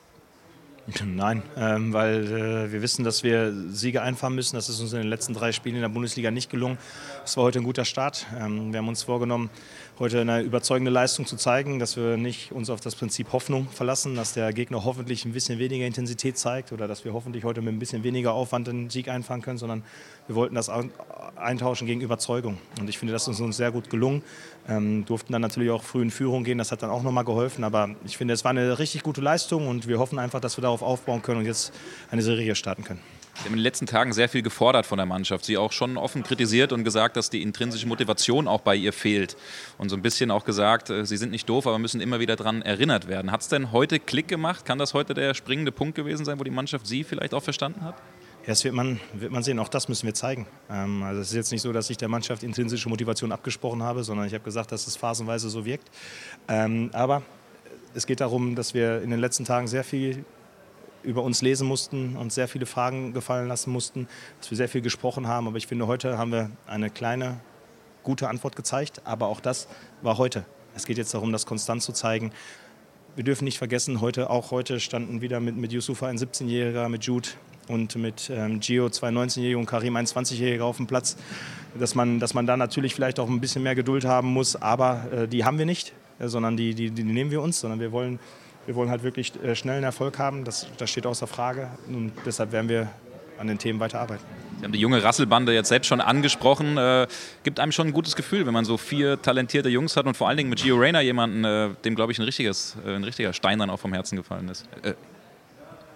Nein, ähm, weil äh, wir wissen, dass wir Siege einfahren müssen. Das ist uns in den letzten drei Spielen in der Bundesliga nicht gelungen. Es war heute ein guter Start. Ähm, wir haben uns vorgenommen, heute eine überzeugende Leistung zu zeigen, dass wir nicht uns auf das Prinzip Hoffnung verlassen, dass der Gegner hoffentlich ein bisschen weniger Intensität zeigt oder dass wir hoffentlich heute mit ein bisschen weniger Aufwand den Sieg einfahren können, sondern wir wollten das eintauschen gegen Überzeugung. Und ich finde, das ist uns sehr gut gelungen. Ähm, durften dann natürlich auch früh in Führung gehen, das hat dann auch nochmal geholfen. Aber ich finde, es war eine richtig gute Leistung und wir hoffen einfach, dass wir darauf aufbauen können und jetzt eine Serie starten können. Sie haben in den letzten Tagen sehr viel gefordert von der Mannschaft. Sie auch schon offen kritisiert und gesagt, dass die intrinsische Motivation auch bei ihr fehlt. Und so ein bisschen auch gesagt, äh, sie sind nicht doof, aber müssen immer wieder daran erinnert werden. Hat es denn heute Klick gemacht? Kann das heute der springende Punkt gewesen sein, wo die Mannschaft Sie vielleicht auch verstanden hat? Ja, das wird man, wird man sehen. Auch das müssen wir zeigen. Ähm, also es ist jetzt nicht so, dass ich der Mannschaft intrinsische Motivation abgesprochen habe, sondern ich habe gesagt, dass es phasenweise so wirkt. Ähm, aber es geht darum, dass wir in den letzten Tagen sehr viel über uns lesen mussten und sehr viele Fragen gefallen lassen mussten, dass wir sehr viel gesprochen haben. Aber ich finde, heute haben wir eine kleine, gute Antwort gezeigt. Aber auch das war heute. Es geht jetzt darum, das konstant zu zeigen. Wir dürfen nicht vergessen, heute, auch heute standen wieder mit, mit Yusufa ein 17-Jähriger, mit Jude und mit ähm, Gio zwei 19-Jährige und Karim ein 20-Jähriger auf dem Platz. Dass man, dass man da natürlich vielleicht auch ein bisschen mehr Geduld haben muss, aber äh, die haben wir nicht, äh, sondern die, die, die nehmen wir uns, sondern wir wollen wir wollen halt wirklich äh, schnellen Erfolg haben, das, das steht außer Frage. Und deshalb werden wir an den Themen weiterarbeiten. Sie haben die junge Rasselbande jetzt selbst schon angesprochen. Äh, gibt einem schon ein gutes Gefühl, wenn man so vier talentierte Jungs hat und vor allen Dingen mit Gio Reyna jemanden, äh, dem, glaube ich, ein, richtiges, äh, ein richtiger Stein dann auch vom Herzen gefallen ist.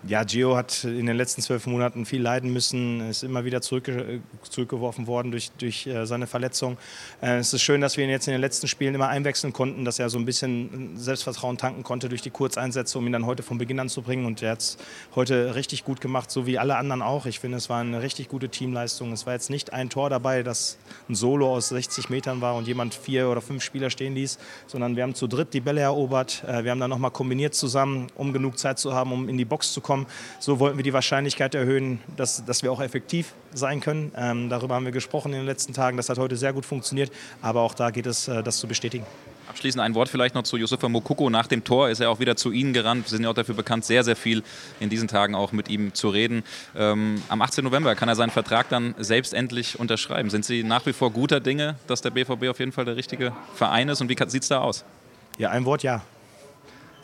Äh, ja, Gio hat in den letzten zwölf Monaten viel leiden müssen, ist immer wieder zurückge zurückgeworfen worden durch, durch äh, seine Verletzung. Äh, es ist schön, dass wir ihn jetzt in den letzten Spielen immer einwechseln konnten, dass er so ein bisschen Selbstvertrauen tanken konnte durch die Kurzeinsätze, um ihn dann heute von Beginn an zu bringen. Und er hat es heute richtig gut gemacht, so wie alle anderen auch. Ich finde, es war eine richtig gute Teamleistung. Es war jetzt nicht ein Tor dabei, das ein Solo aus 60 Metern war und jemand vier oder fünf Spieler stehen ließ, sondern wir haben zu dritt die Bälle erobert. Äh, wir haben dann nochmal kombiniert zusammen, um genug Zeit zu haben, um in die Box zu kommen kommen. So wollten wir die Wahrscheinlichkeit erhöhen, dass, dass wir auch effektiv sein können. Ähm, darüber haben wir gesprochen in den letzten Tagen. Das hat heute sehr gut funktioniert, aber auch da geht es, äh, das zu bestätigen. Abschließend ein Wort vielleicht noch zu Yusufa Mokoko. Nach dem Tor ist er auch wieder zu Ihnen gerannt. Wir sind ja auch dafür bekannt, sehr, sehr viel in diesen Tagen auch mit ihm zu reden. Ähm, am 18. November kann er seinen Vertrag dann selbst endlich unterschreiben. Sind Sie nach wie vor guter Dinge, dass der BVB auf jeden Fall der richtige Verein ist? Und wie sieht es da aus? Ja, ein Wort ja.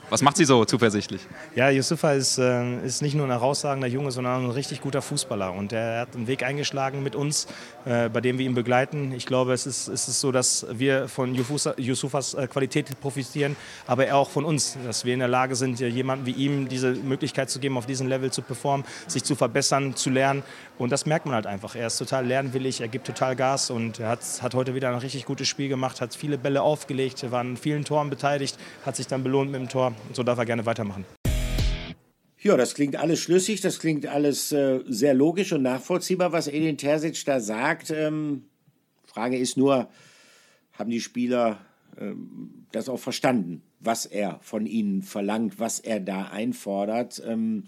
Was macht Sie so zuversichtlich? Ja, Yusufa ist, äh, ist nicht nur ein herausragender Junge, sondern ein richtig guter Fußballer. Und er hat einen Weg eingeschlagen mit uns, äh, bei dem wir ihn begleiten. Ich glaube, es ist, es so, dass wir von Yusufas äh, Qualität profitieren, aber er auch von uns, dass wir in der Lage sind, jemandem wie ihm diese Möglichkeit zu geben, auf diesem Level zu performen, sich zu verbessern, zu lernen. Und das merkt man halt einfach. Er ist total lernwillig, er gibt total Gas und er hat, hat heute wieder ein richtig gutes Spiel gemacht, hat viele Bälle aufgelegt, war an vielen Toren beteiligt, hat sich dann belohnt mit dem Tor so darf er gerne weitermachen. Ja, das klingt alles schlüssig, das klingt alles äh, sehr logisch und nachvollziehbar, was Edin Terzic da sagt. Ähm, Frage ist nur, haben die Spieler das auch verstanden, was er von ihnen verlangt, was er da einfordert. Ähm,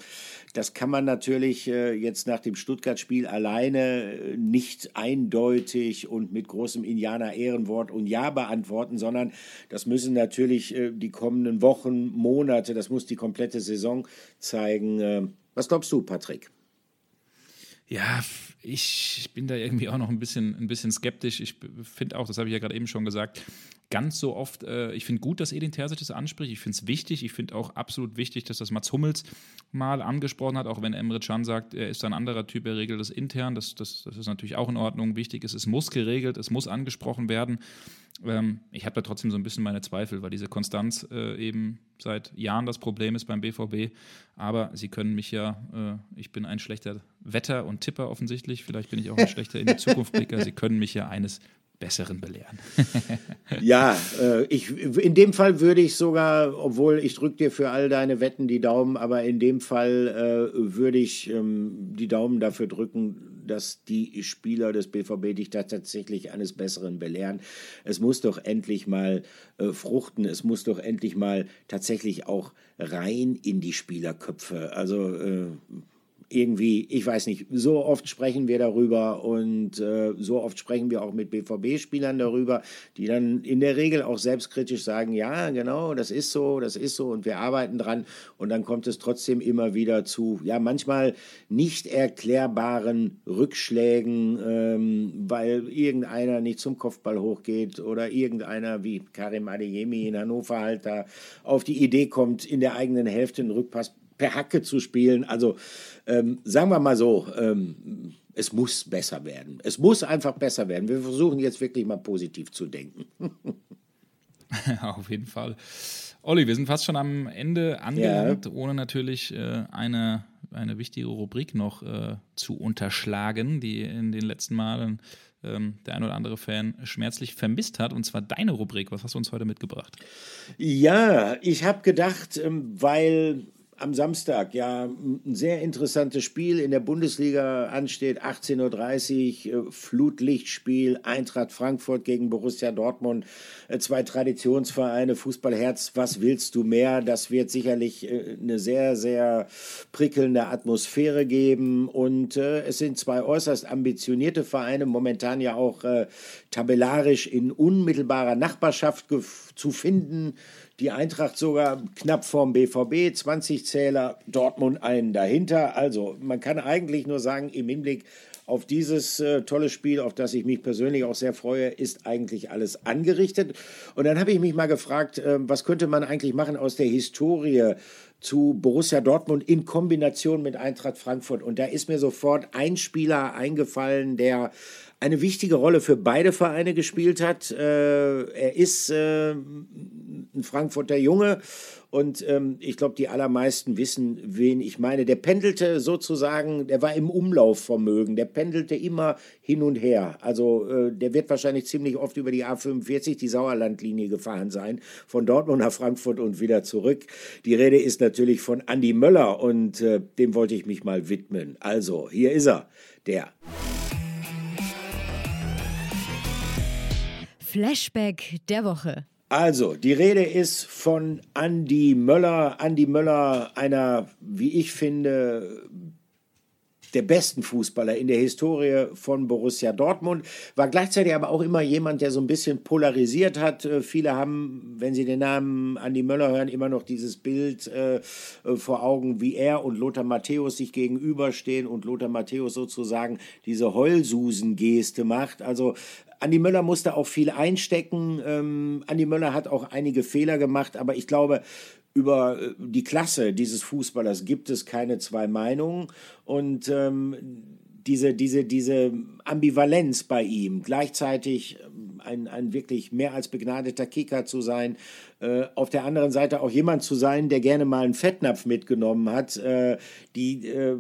das kann man natürlich äh, jetzt nach dem Stuttgart-Spiel alleine äh, nicht eindeutig und mit großem Indianer-Ehrenwort und Ja beantworten, sondern das müssen natürlich äh, die kommenden Wochen, Monate, das muss die komplette Saison zeigen. Was glaubst du, Patrick? Ja, ich bin da irgendwie auch noch ein bisschen, ein bisschen skeptisch. Ich finde auch, das habe ich ja gerade eben schon gesagt, ganz so oft, äh, ich finde gut, dass Edin Terzic das anspricht. Ich finde es wichtig. Ich finde auch absolut wichtig, dass das Mats Hummels mal angesprochen hat, auch wenn Emre Can sagt, er ist ein anderer Typ, er regelt das intern. Das, das, das ist natürlich auch in Ordnung. Wichtig ist, es muss geregelt, es muss angesprochen werden. Ähm, ich habe da trotzdem so ein bisschen meine Zweifel, weil diese Konstanz äh, eben seit Jahren das Problem ist beim BVB. Aber sie können mich ja, äh, ich bin ein schlechter Wetter und Tipper offensichtlich, vielleicht bin ich auch ein schlechter in die Zukunft Blicker. Sie können mich ja eines Besseren belehren. ja, äh, ich, in dem Fall würde ich sogar, obwohl ich drücke dir für all deine Wetten die Daumen, aber in dem Fall äh, würde ich ähm, die Daumen dafür drücken, dass die Spieler des BVB dich da tatsächlich eines Besseren belehren. Es muss doch endlich mal äh, fruchten, es muss doch endlich mal tatsächlich auch rein in die Spielerköpfe. Also äh, irgendwie, ich weiß nicht, so oft sprechen wir darüber und äh, so oft sprechen wir auch mit BVB-Spielern darüber, die dann in der Regel auch selbstkritisch sagen, ja, genau, das ist so, das ist so und wir arbeiten dran. Und dann kommt es trotzdem immer wieder zu, ja, manchmal nicht erklärbaren Rückschlägen, ähm, weil irgendeiner nicht zum Kopfball hochgeht oder irgendeiner wie Karim Adeyemi in Hannover halt da auf die Idee kommt, in der eigenen Hälfte einen Rückpass per Hacke zu spielen. Also ähm, sagen wir mal so, ähm, es muss besser werden. Es muss einfach besser werden. Wir versuchen jetzt wirklich mal positiv zu denken. Auf jeden Fall. Olli, wir sind fast schon am Ende angelangt, ja. ohne natürlich äh, eine, eine wichtige Rubrik noch äh, zu unterschlagen, die in den letzten Malen ähm, der ein oder andere Fan schmerzlich vermisst hat, und zwar deine Rubrik. Was hast du uns heute mitgebracht? Ja, ich habe gedacht, ähm, weil am Samstag ja ein sehr interessantes Spiel in der Bundesliga ansteht. 18.30 Uhr, äh, Flutlichtspiel, Eintracht Frankfurt gegen Borussia Dortmund. Äh, zwei Traditionsvereine, Fußballherz, was willst du mehr? Das wird sicherlich äh, eine sehr, sehr prickelnde Atmosphäre geben. Und es sind zwei äußerst ambitionierte Vereine, momentan ja auch tabellarisch in unmittelbarer Nachbarschaft zu finden die Eintracht sogar knapp vorm BVB, 20 Zähler, Dortmund einen dahinter. Also man kann eigentlich nur sagen, im Hinblick auf dieses äh, tolle Spiel, auf das ich mich persönlich auch sehr freue, ist eigentlich alles angerichtet. Und dann habe ich mich mal gefragt, äh, was könnte man eigentlich machen aus der Historie zu Borussia Dortmund in Kombination mit Eintracht Frankfurt. Und da ist mir sofort ein Spieler eingefallen, der eine wichtige Rolle für beide Vereine gespielt hat. Äh, er ist äh, ein Frankfurter Junge und ähm, ich glaube, die allermeisten wissen, wen ich meine. Der pendelte sozusagen, der war im Umlaufvermögen, der pendelte immer hin und her. Also äh, der wird wahrscheinlich ziemlich oft über die A45, die Sauerlandlinie gefahren sein, von Dortmund nach Frankfurt und wieder zurück. Die Rede ist natürlich von Andy Möller und äh, dem wollte ich mich mal widmen. Also, hier ist er, der. Flashback der Woche. Also, die Rede ist von Andy Möller. Andy Möller, einer, wie ich finde, der besten Fußballer in der Historie von Borussia Dortmund, war gleichzeitig aber auch immer jemand, der so ein bisschen polarisiert hat. Äh, viele haben, wenn sie den Namen Andi Möller hören, immer noch dieses Bild äh, äh, vor Augen, wie er und Lothar Matthäus sich gegenüberstehen und Lothar Matthäus sozusagen diese Heulsusen-Geste macht. Also Andi Möller musste auch viel einstecken. Ähm, Andi Möller hat auch einige Fehler gemacht, aber ich glaube, über äh, die Klasse dieses Fußballers gibt es keine zwei Meinungen. Und ähm, diese, diese, diese Ambivalenz bei ihm, gleichzeitig ähm, ein, ein wirklich mehr als begnadeter Kicker zu sein, äh, auf der anderen Seite auch jemand zu sein, der gerne mal einen Fettnapf mitgenommen hat, äh, die äh,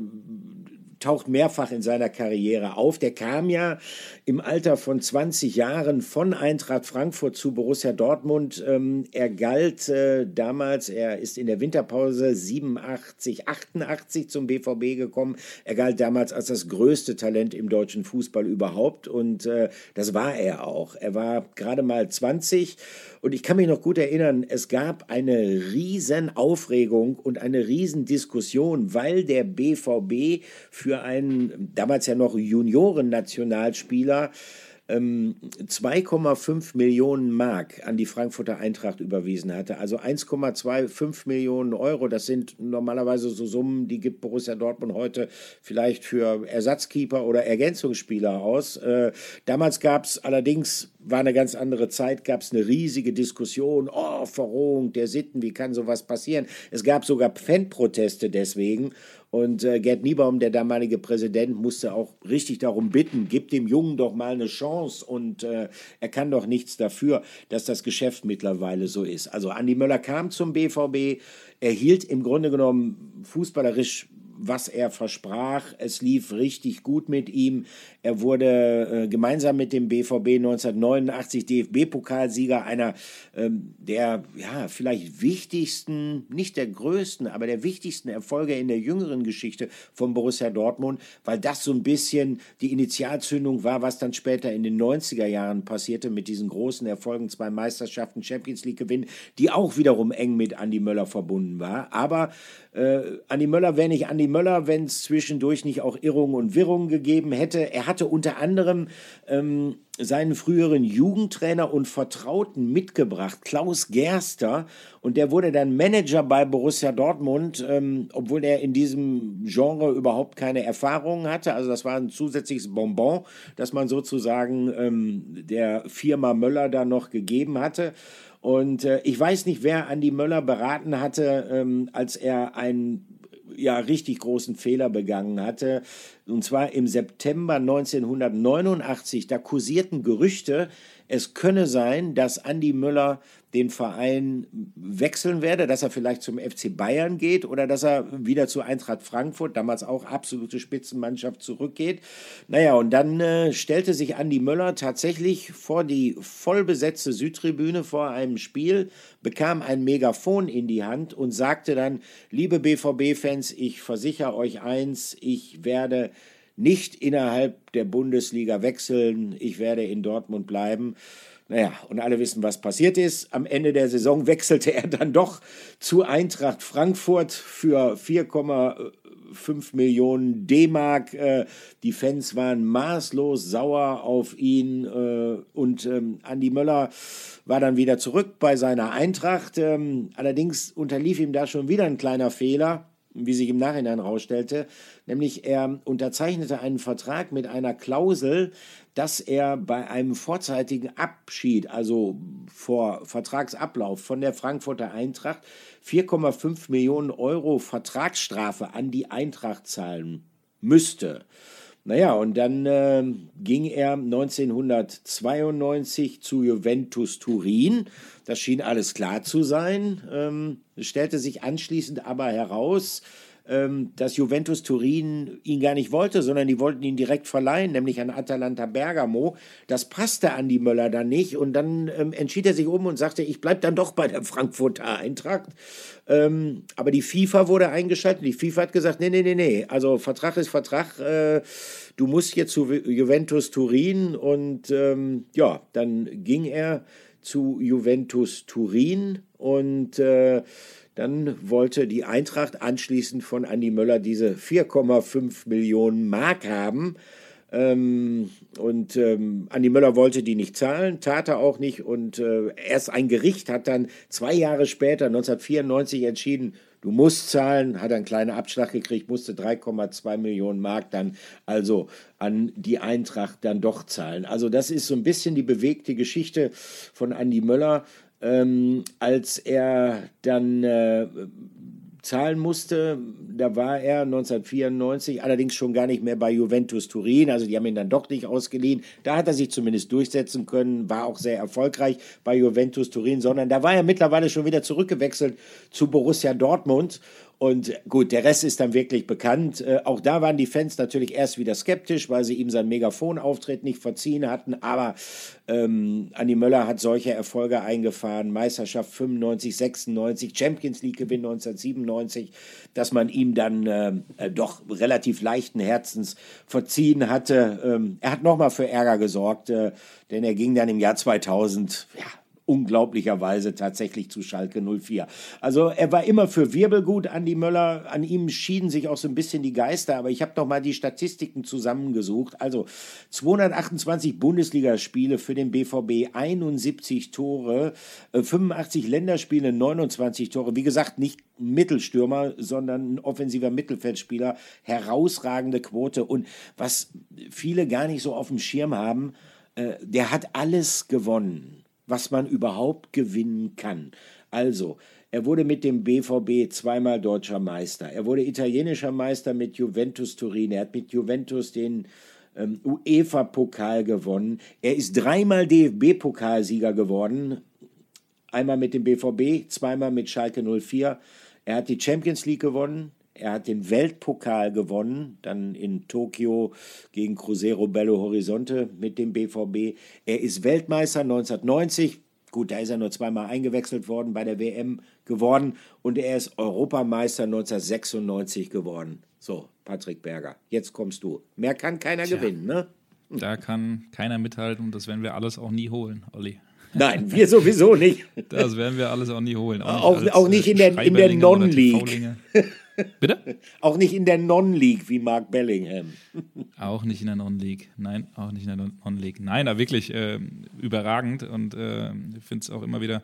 taucht mehrfach in seiner Karriere auf. Der kam ja im Alter von 20 Jahren von Eintracht Frankfurt zu Borussia Dortmund. Ähm, er galt äh, damals, er ist in der Winterpause 87, 88 zum BVB gekommen. Er galt damals als das größte Talent im deutschen Fußball überhaupt und äh, das war er auch. Er war gerade mal 20 und ich kann mich noch gut erinnern, es gab eine riesen Aufregung und eine riesen Diskussion, weil der BVB für einen damals ja noch Junioren-Nationalspieler 2,5 ähm, Millionen Mark an die Frankfurter Eintracht überwiesen hatte. Also 1,25 Millionen Euro. Das sind normalerweise so Summen, die gibt Borussia Dortmund heute vielleicht für Ersatzkeeper oder Ergänzungsspieler aus. Äh, damals gab es allerdings war eine ganz andere Zeit, gab es eine riesige Diskussion, oh, Verrohung der Sitten, wie kann sowas passieren? Es gab sogar Fanproteste deswegen und äh, Gerd Niebaum, der damalige Präsident, musste auch richtig darum bitten, gib dem Jungen doch mal eine Chance. Und äh, er kann doch nichts dafür, dass das Geschäft mittlerweile so ist. Also Andi Möller kam zum BVB, er hielt im Grunde genommen fußballerisch was er versprach. Es lief richtig gut mit ihm. Er wurde äh, gemeinsam mit dem BVB 1989 DFB-Pokalsieger, einer ähm, der ja vielleicht wichtigsten, nicht der größten, aber der wichtigsten Erfolge in der jüngeren Geschichte von Borussia Dortmund, weil das so ein bisschen die Initialzündung war, was dann später in den 90er Jahren passierte mit diesen großen Erfolgen, zwei Meisterschaften, Champions League Gewinn, die auch wiederum eng mit Andy Möller verbunden war. Aber äh, Andi Möller wäre nicht Andi Möller, wenn es zwischendurch nicht auch Irrungen und Wirrungen gegeben hätte. Er hatte unter anderem ähm, seinen früheren Jugendtrainer und Vertrauten mitgebracht, Klaus Gerster, und der wurde dann Manager bei Borussia Dortmund, ähm, obwohl er in diesem Genre überhaupt keine Erfahrungen hatte. Also das war ein zusätzliches Bonbon, das man sozusagen ähm, der Firma Möller da noch gegeben hatte. Und äh, ich weiß nicht, wer Andi Möller beraten hatte, ähm, als er einen ja, richtig großen Fehler begangen hatte. Und zwar im September 1989. Da kursierten Gerüchte, es könne sein, dass Andi Möller den Verein wechseln werde, dass er vielleicht zum FC Bayern geht oder dass er wieder zu Eintracht Frankfurt, damals auch absolute Spitzenmannschaft, zurückgeht. Naja, und dann äh, stellte sich Andi Möller tatsächlich vor die vollbesetzte Südtribüne vor einem Spiel, bekam ein Megafon in die Hand und sagte dann, liebe BVB-Fans, ich versichere euch eins, ich werde nicht innerhalb der Bundesliga wechseln, ich werde in Dortmund bleiben. Naja, und alle wissen, was passiert ist. Am Ende der Saison wechselte er dann doch zu Eintracht Frankfurt für 4,5 Millionen D-Mark. Äh, die Fans waren maßlos sauer auf ihn äh, und ähm, Andi Möller war dann wieder zurück bei seiner Eintracht. Ähm, allerdings unterlief ihm da schon wieder ein kleiner Fehler wie sich im Nachhinein herausstellte, nämlich er unterzeichnete einen Vertrag mit einer Klausel, dass er bei einem vorzeitigen Abschied, also vor Vertragsablauf von der Frankfurter Eintracht, 4,5 Millionen Euro Vertragsstrafe an die Eintracht zahlen müsste. Naja, und dann äh, ging er 1992 zu Juventus Turin. Das schien alles klar zu sein. Ähm, stellte sich anschließend aber heraus, dass Juventus Turin ihn gar nicht wollte, sondern die wollten ihn direkt verleihen, nämlich an Atalanta Bergamo. Das passte Andi Möller dann nicht und dann ähm, entschied er sich um und sagte, ich bleibe dann doch bei der Frankfurter Eintracht. Ähm, aber die FIFA wurde eingeschaltet. Die FIFA hat gesagt, nee, nee, nee, nee, also Vertrag ist Vertrag. Äh, du musst jetzt zu Juventus Turin und ähm, ja, dann ging er zu Juventus Turin und äh, dann wollte die Eintracht anschließend von Andi Möller diese 4,5 Millionen Mark haben. Ähm, und ähm, Andi Möller wollte die nicht zahlen, tat er auch nicht. Und äh, erst ein Gericht hat dann zwei Jahre später, 1994, entschieden, du musst zahlen, hat einen kleinen Abschlag gekriegt, musste 3,2 Millionen Mark dann also an die Eintracht dann doch zahlen. Also das ist so ein bisschen die bewegte Geschichte von Andi Möller ähm, als er dann äh, zahlen musste, da war er 1994 allerdings schon gar nicht mehr bei Juventus Turin, also die haben ihn dann doch nicht ausgeliehen. Da hat er sich zumindest durchsetzen können, war auch sehr erfolgreich bei Juventus Turin, sondern da war er mittlerweile schon wieder zurückgewechselt zu Borussia Dortmund und gut, der Rest ist dann wirklich bekannt. Äh, auch da waren die Fans natürlich erst wieder skeptisch, weil sie ihm seinen Megafonauftritt nicht verziehen hatten. Aber ähm, Andi Möller hat solche Erfolge eingefahren. Meisterschaft 95, 96, Champions League Gewinn 1997, dass man ihm dann äh, äh, doch relativ leichten Herzens verziehen hatte. Ähm, er hat nochmal für Ärger gesorgt, äh, denn er ging dann im Jahr 2000, ja, unglaublicherweise tatsächlich zu Schalke 04. Also er war immer für Wirbelgut, Andi Möller. An ihm schieden sich auch so ein bisschen die Geister, aber ich habe noch mal die Statistiken zusammengesucht. Also 228 Bundesligaspiele für den BVB, 71 Tore, 85 äh, Länderspiele, 29 Tore. Wie gesagt, nicht Mittelstürmer, sondern ein offensiver Mittelfeldspieler. Herausragende Quote. Und was viele gar nicht so auf dem Schirm haben, äh, der hat alles gewonnen was man überhaupt gewinnen kann. Also, er wurde mit dem BVB zweimal deutscher Meister. Er wurde italienischer Meister mit Juventus Turin. Er hat mit Juventus den ähm, UEFA-Pokal gewonnen. Er ist dreimal DFB-Pokalsieger geworden. Einmal mit dem BVB, zweimal mit Schalke 04. Er hat die Champions League gewonnen. Er hat den Weltpokal gewonnen, dann in Tokio gegen Cruzeiro Belo Horizonte mit dem BVB. Er ist Weltmeister 1990. Gut, da ist er nur zweimal eingewechselt worden, bei der WM geworden. Und er ist Europameister 1996 geworden. So, Patrick Berger, jetzt kommst du. Mehr kann keiner Tja, gewinnen, ne? Da kann keiner mithalten und das werden wir alles auch nie holen, Olli. Nein, wir sowieso nicht. Das werden wir alles auch nie holen. Auch, auch nicht, auch nicht in der, in der Non-League. Bitte? Auch nicht in der Non-League wie Mark Bellingham. Auch nicht in der Non-League. Nein, auch nicht in der Non-League. Nein, aber wirklich äh, überragend und äh, ich finde es auch immer wieder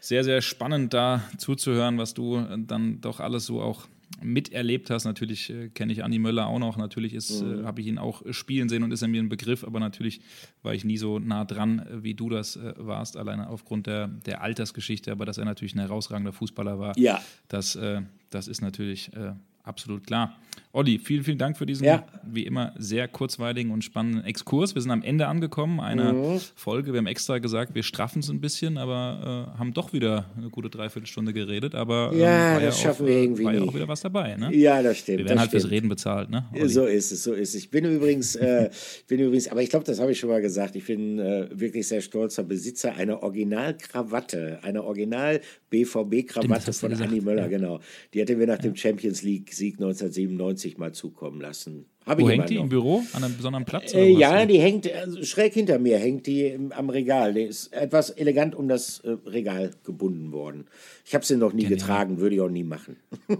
sehr, sehr spannend, da zuzuhören, was du dann doch alles so auch miterlebt hast. Natürlich äh, kenne ich Andi Möller auch noch. Natürlich äh, mhm. habe ich ihn auch spielen sehen und ist er mir ein Begriff. Aber natürlich war ich nie so nah dran, äh, wie du das äh, warst, alleine aufgrund der, der Altersgeschichte. Aber dass er natürlich ein herausragender Fußballer war, ja. das, äh, das ist natürlich äh, absolut klar. Olli, vielen, vielen Dank für diesen, Ja. wie immer, sehr kurzweiligen und spannenden Exkurs. Wir sind am Ende angekommen einer Mhm. Folge. Wir haben extra gesagt, wir straffen es ein bisschen, aber äh, haben doch wieder eine gute Dreiviertelstunde geredet. Aber ähm, Ja, das schaffen auch, wir äh, irgendwie war ja nie. auch wieder was dabei. Ne? Ja, das stimmt. Wir werden halt fürs stimmt. Reden bezahlt, ne? Olli? So ist es, so ist es. Ich bin übrigens, äh, bin übrigens, aber ich glaube, das habe ich schon mal gesagt. Ich bin äh, wirklich sehr stolzer Besitzer einer Originalkrawatte, einer Original BVB-Krawatte von gesagt, Anni Möller, ja. genau. Die hatte mir nach dem Champions League-Sieg 1997 mal zukommen lassen. Habe Wo hängt die? noch. Im Büro? An einem besonderen Platz? Äh, ja, die hängt also schräg hinter mir, hängt die im, am Regal. Die ist etwas elegant um das äh, Regal gebunden worden. Ich habe sie noch nie getragen, würde ich auch nie machen.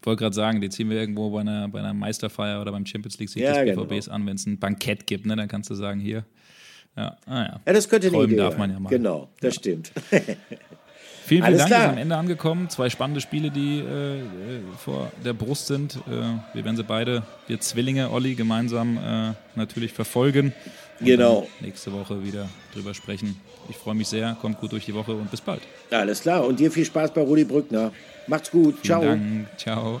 Ich wollte gerade sagen, die ziehen wir irgendwo bei einer, bei einer Meisterfeier oder beim Champions League Sieg Ja, des genau. BVBs an, wenn es ein Bankett gibt, ne? Dann kannst du sagen, hier. Ja, ah, ja. Ja, das könnte eine Träumen Idee darf man ja mal. Genau, das stimmt. Vielen, vielen Dank, wir sind am Ende angekommen. Zwei spannende Spiele, die äh, äh, vor der Brust sind. Äh, wir werden sie beide, wir Zwillinge, Olli, gemeinsam äh, natürlich verfolgen. Genau. Nächste Woche wieder drüber sprechen. Ich freue mich sehr, kommt gut durch die Woche und bis bald. Alles klar. Und dir viel Spaß bei Rudi Brückner. Macht's gut. Vielen Ciao. Dank. Ciao.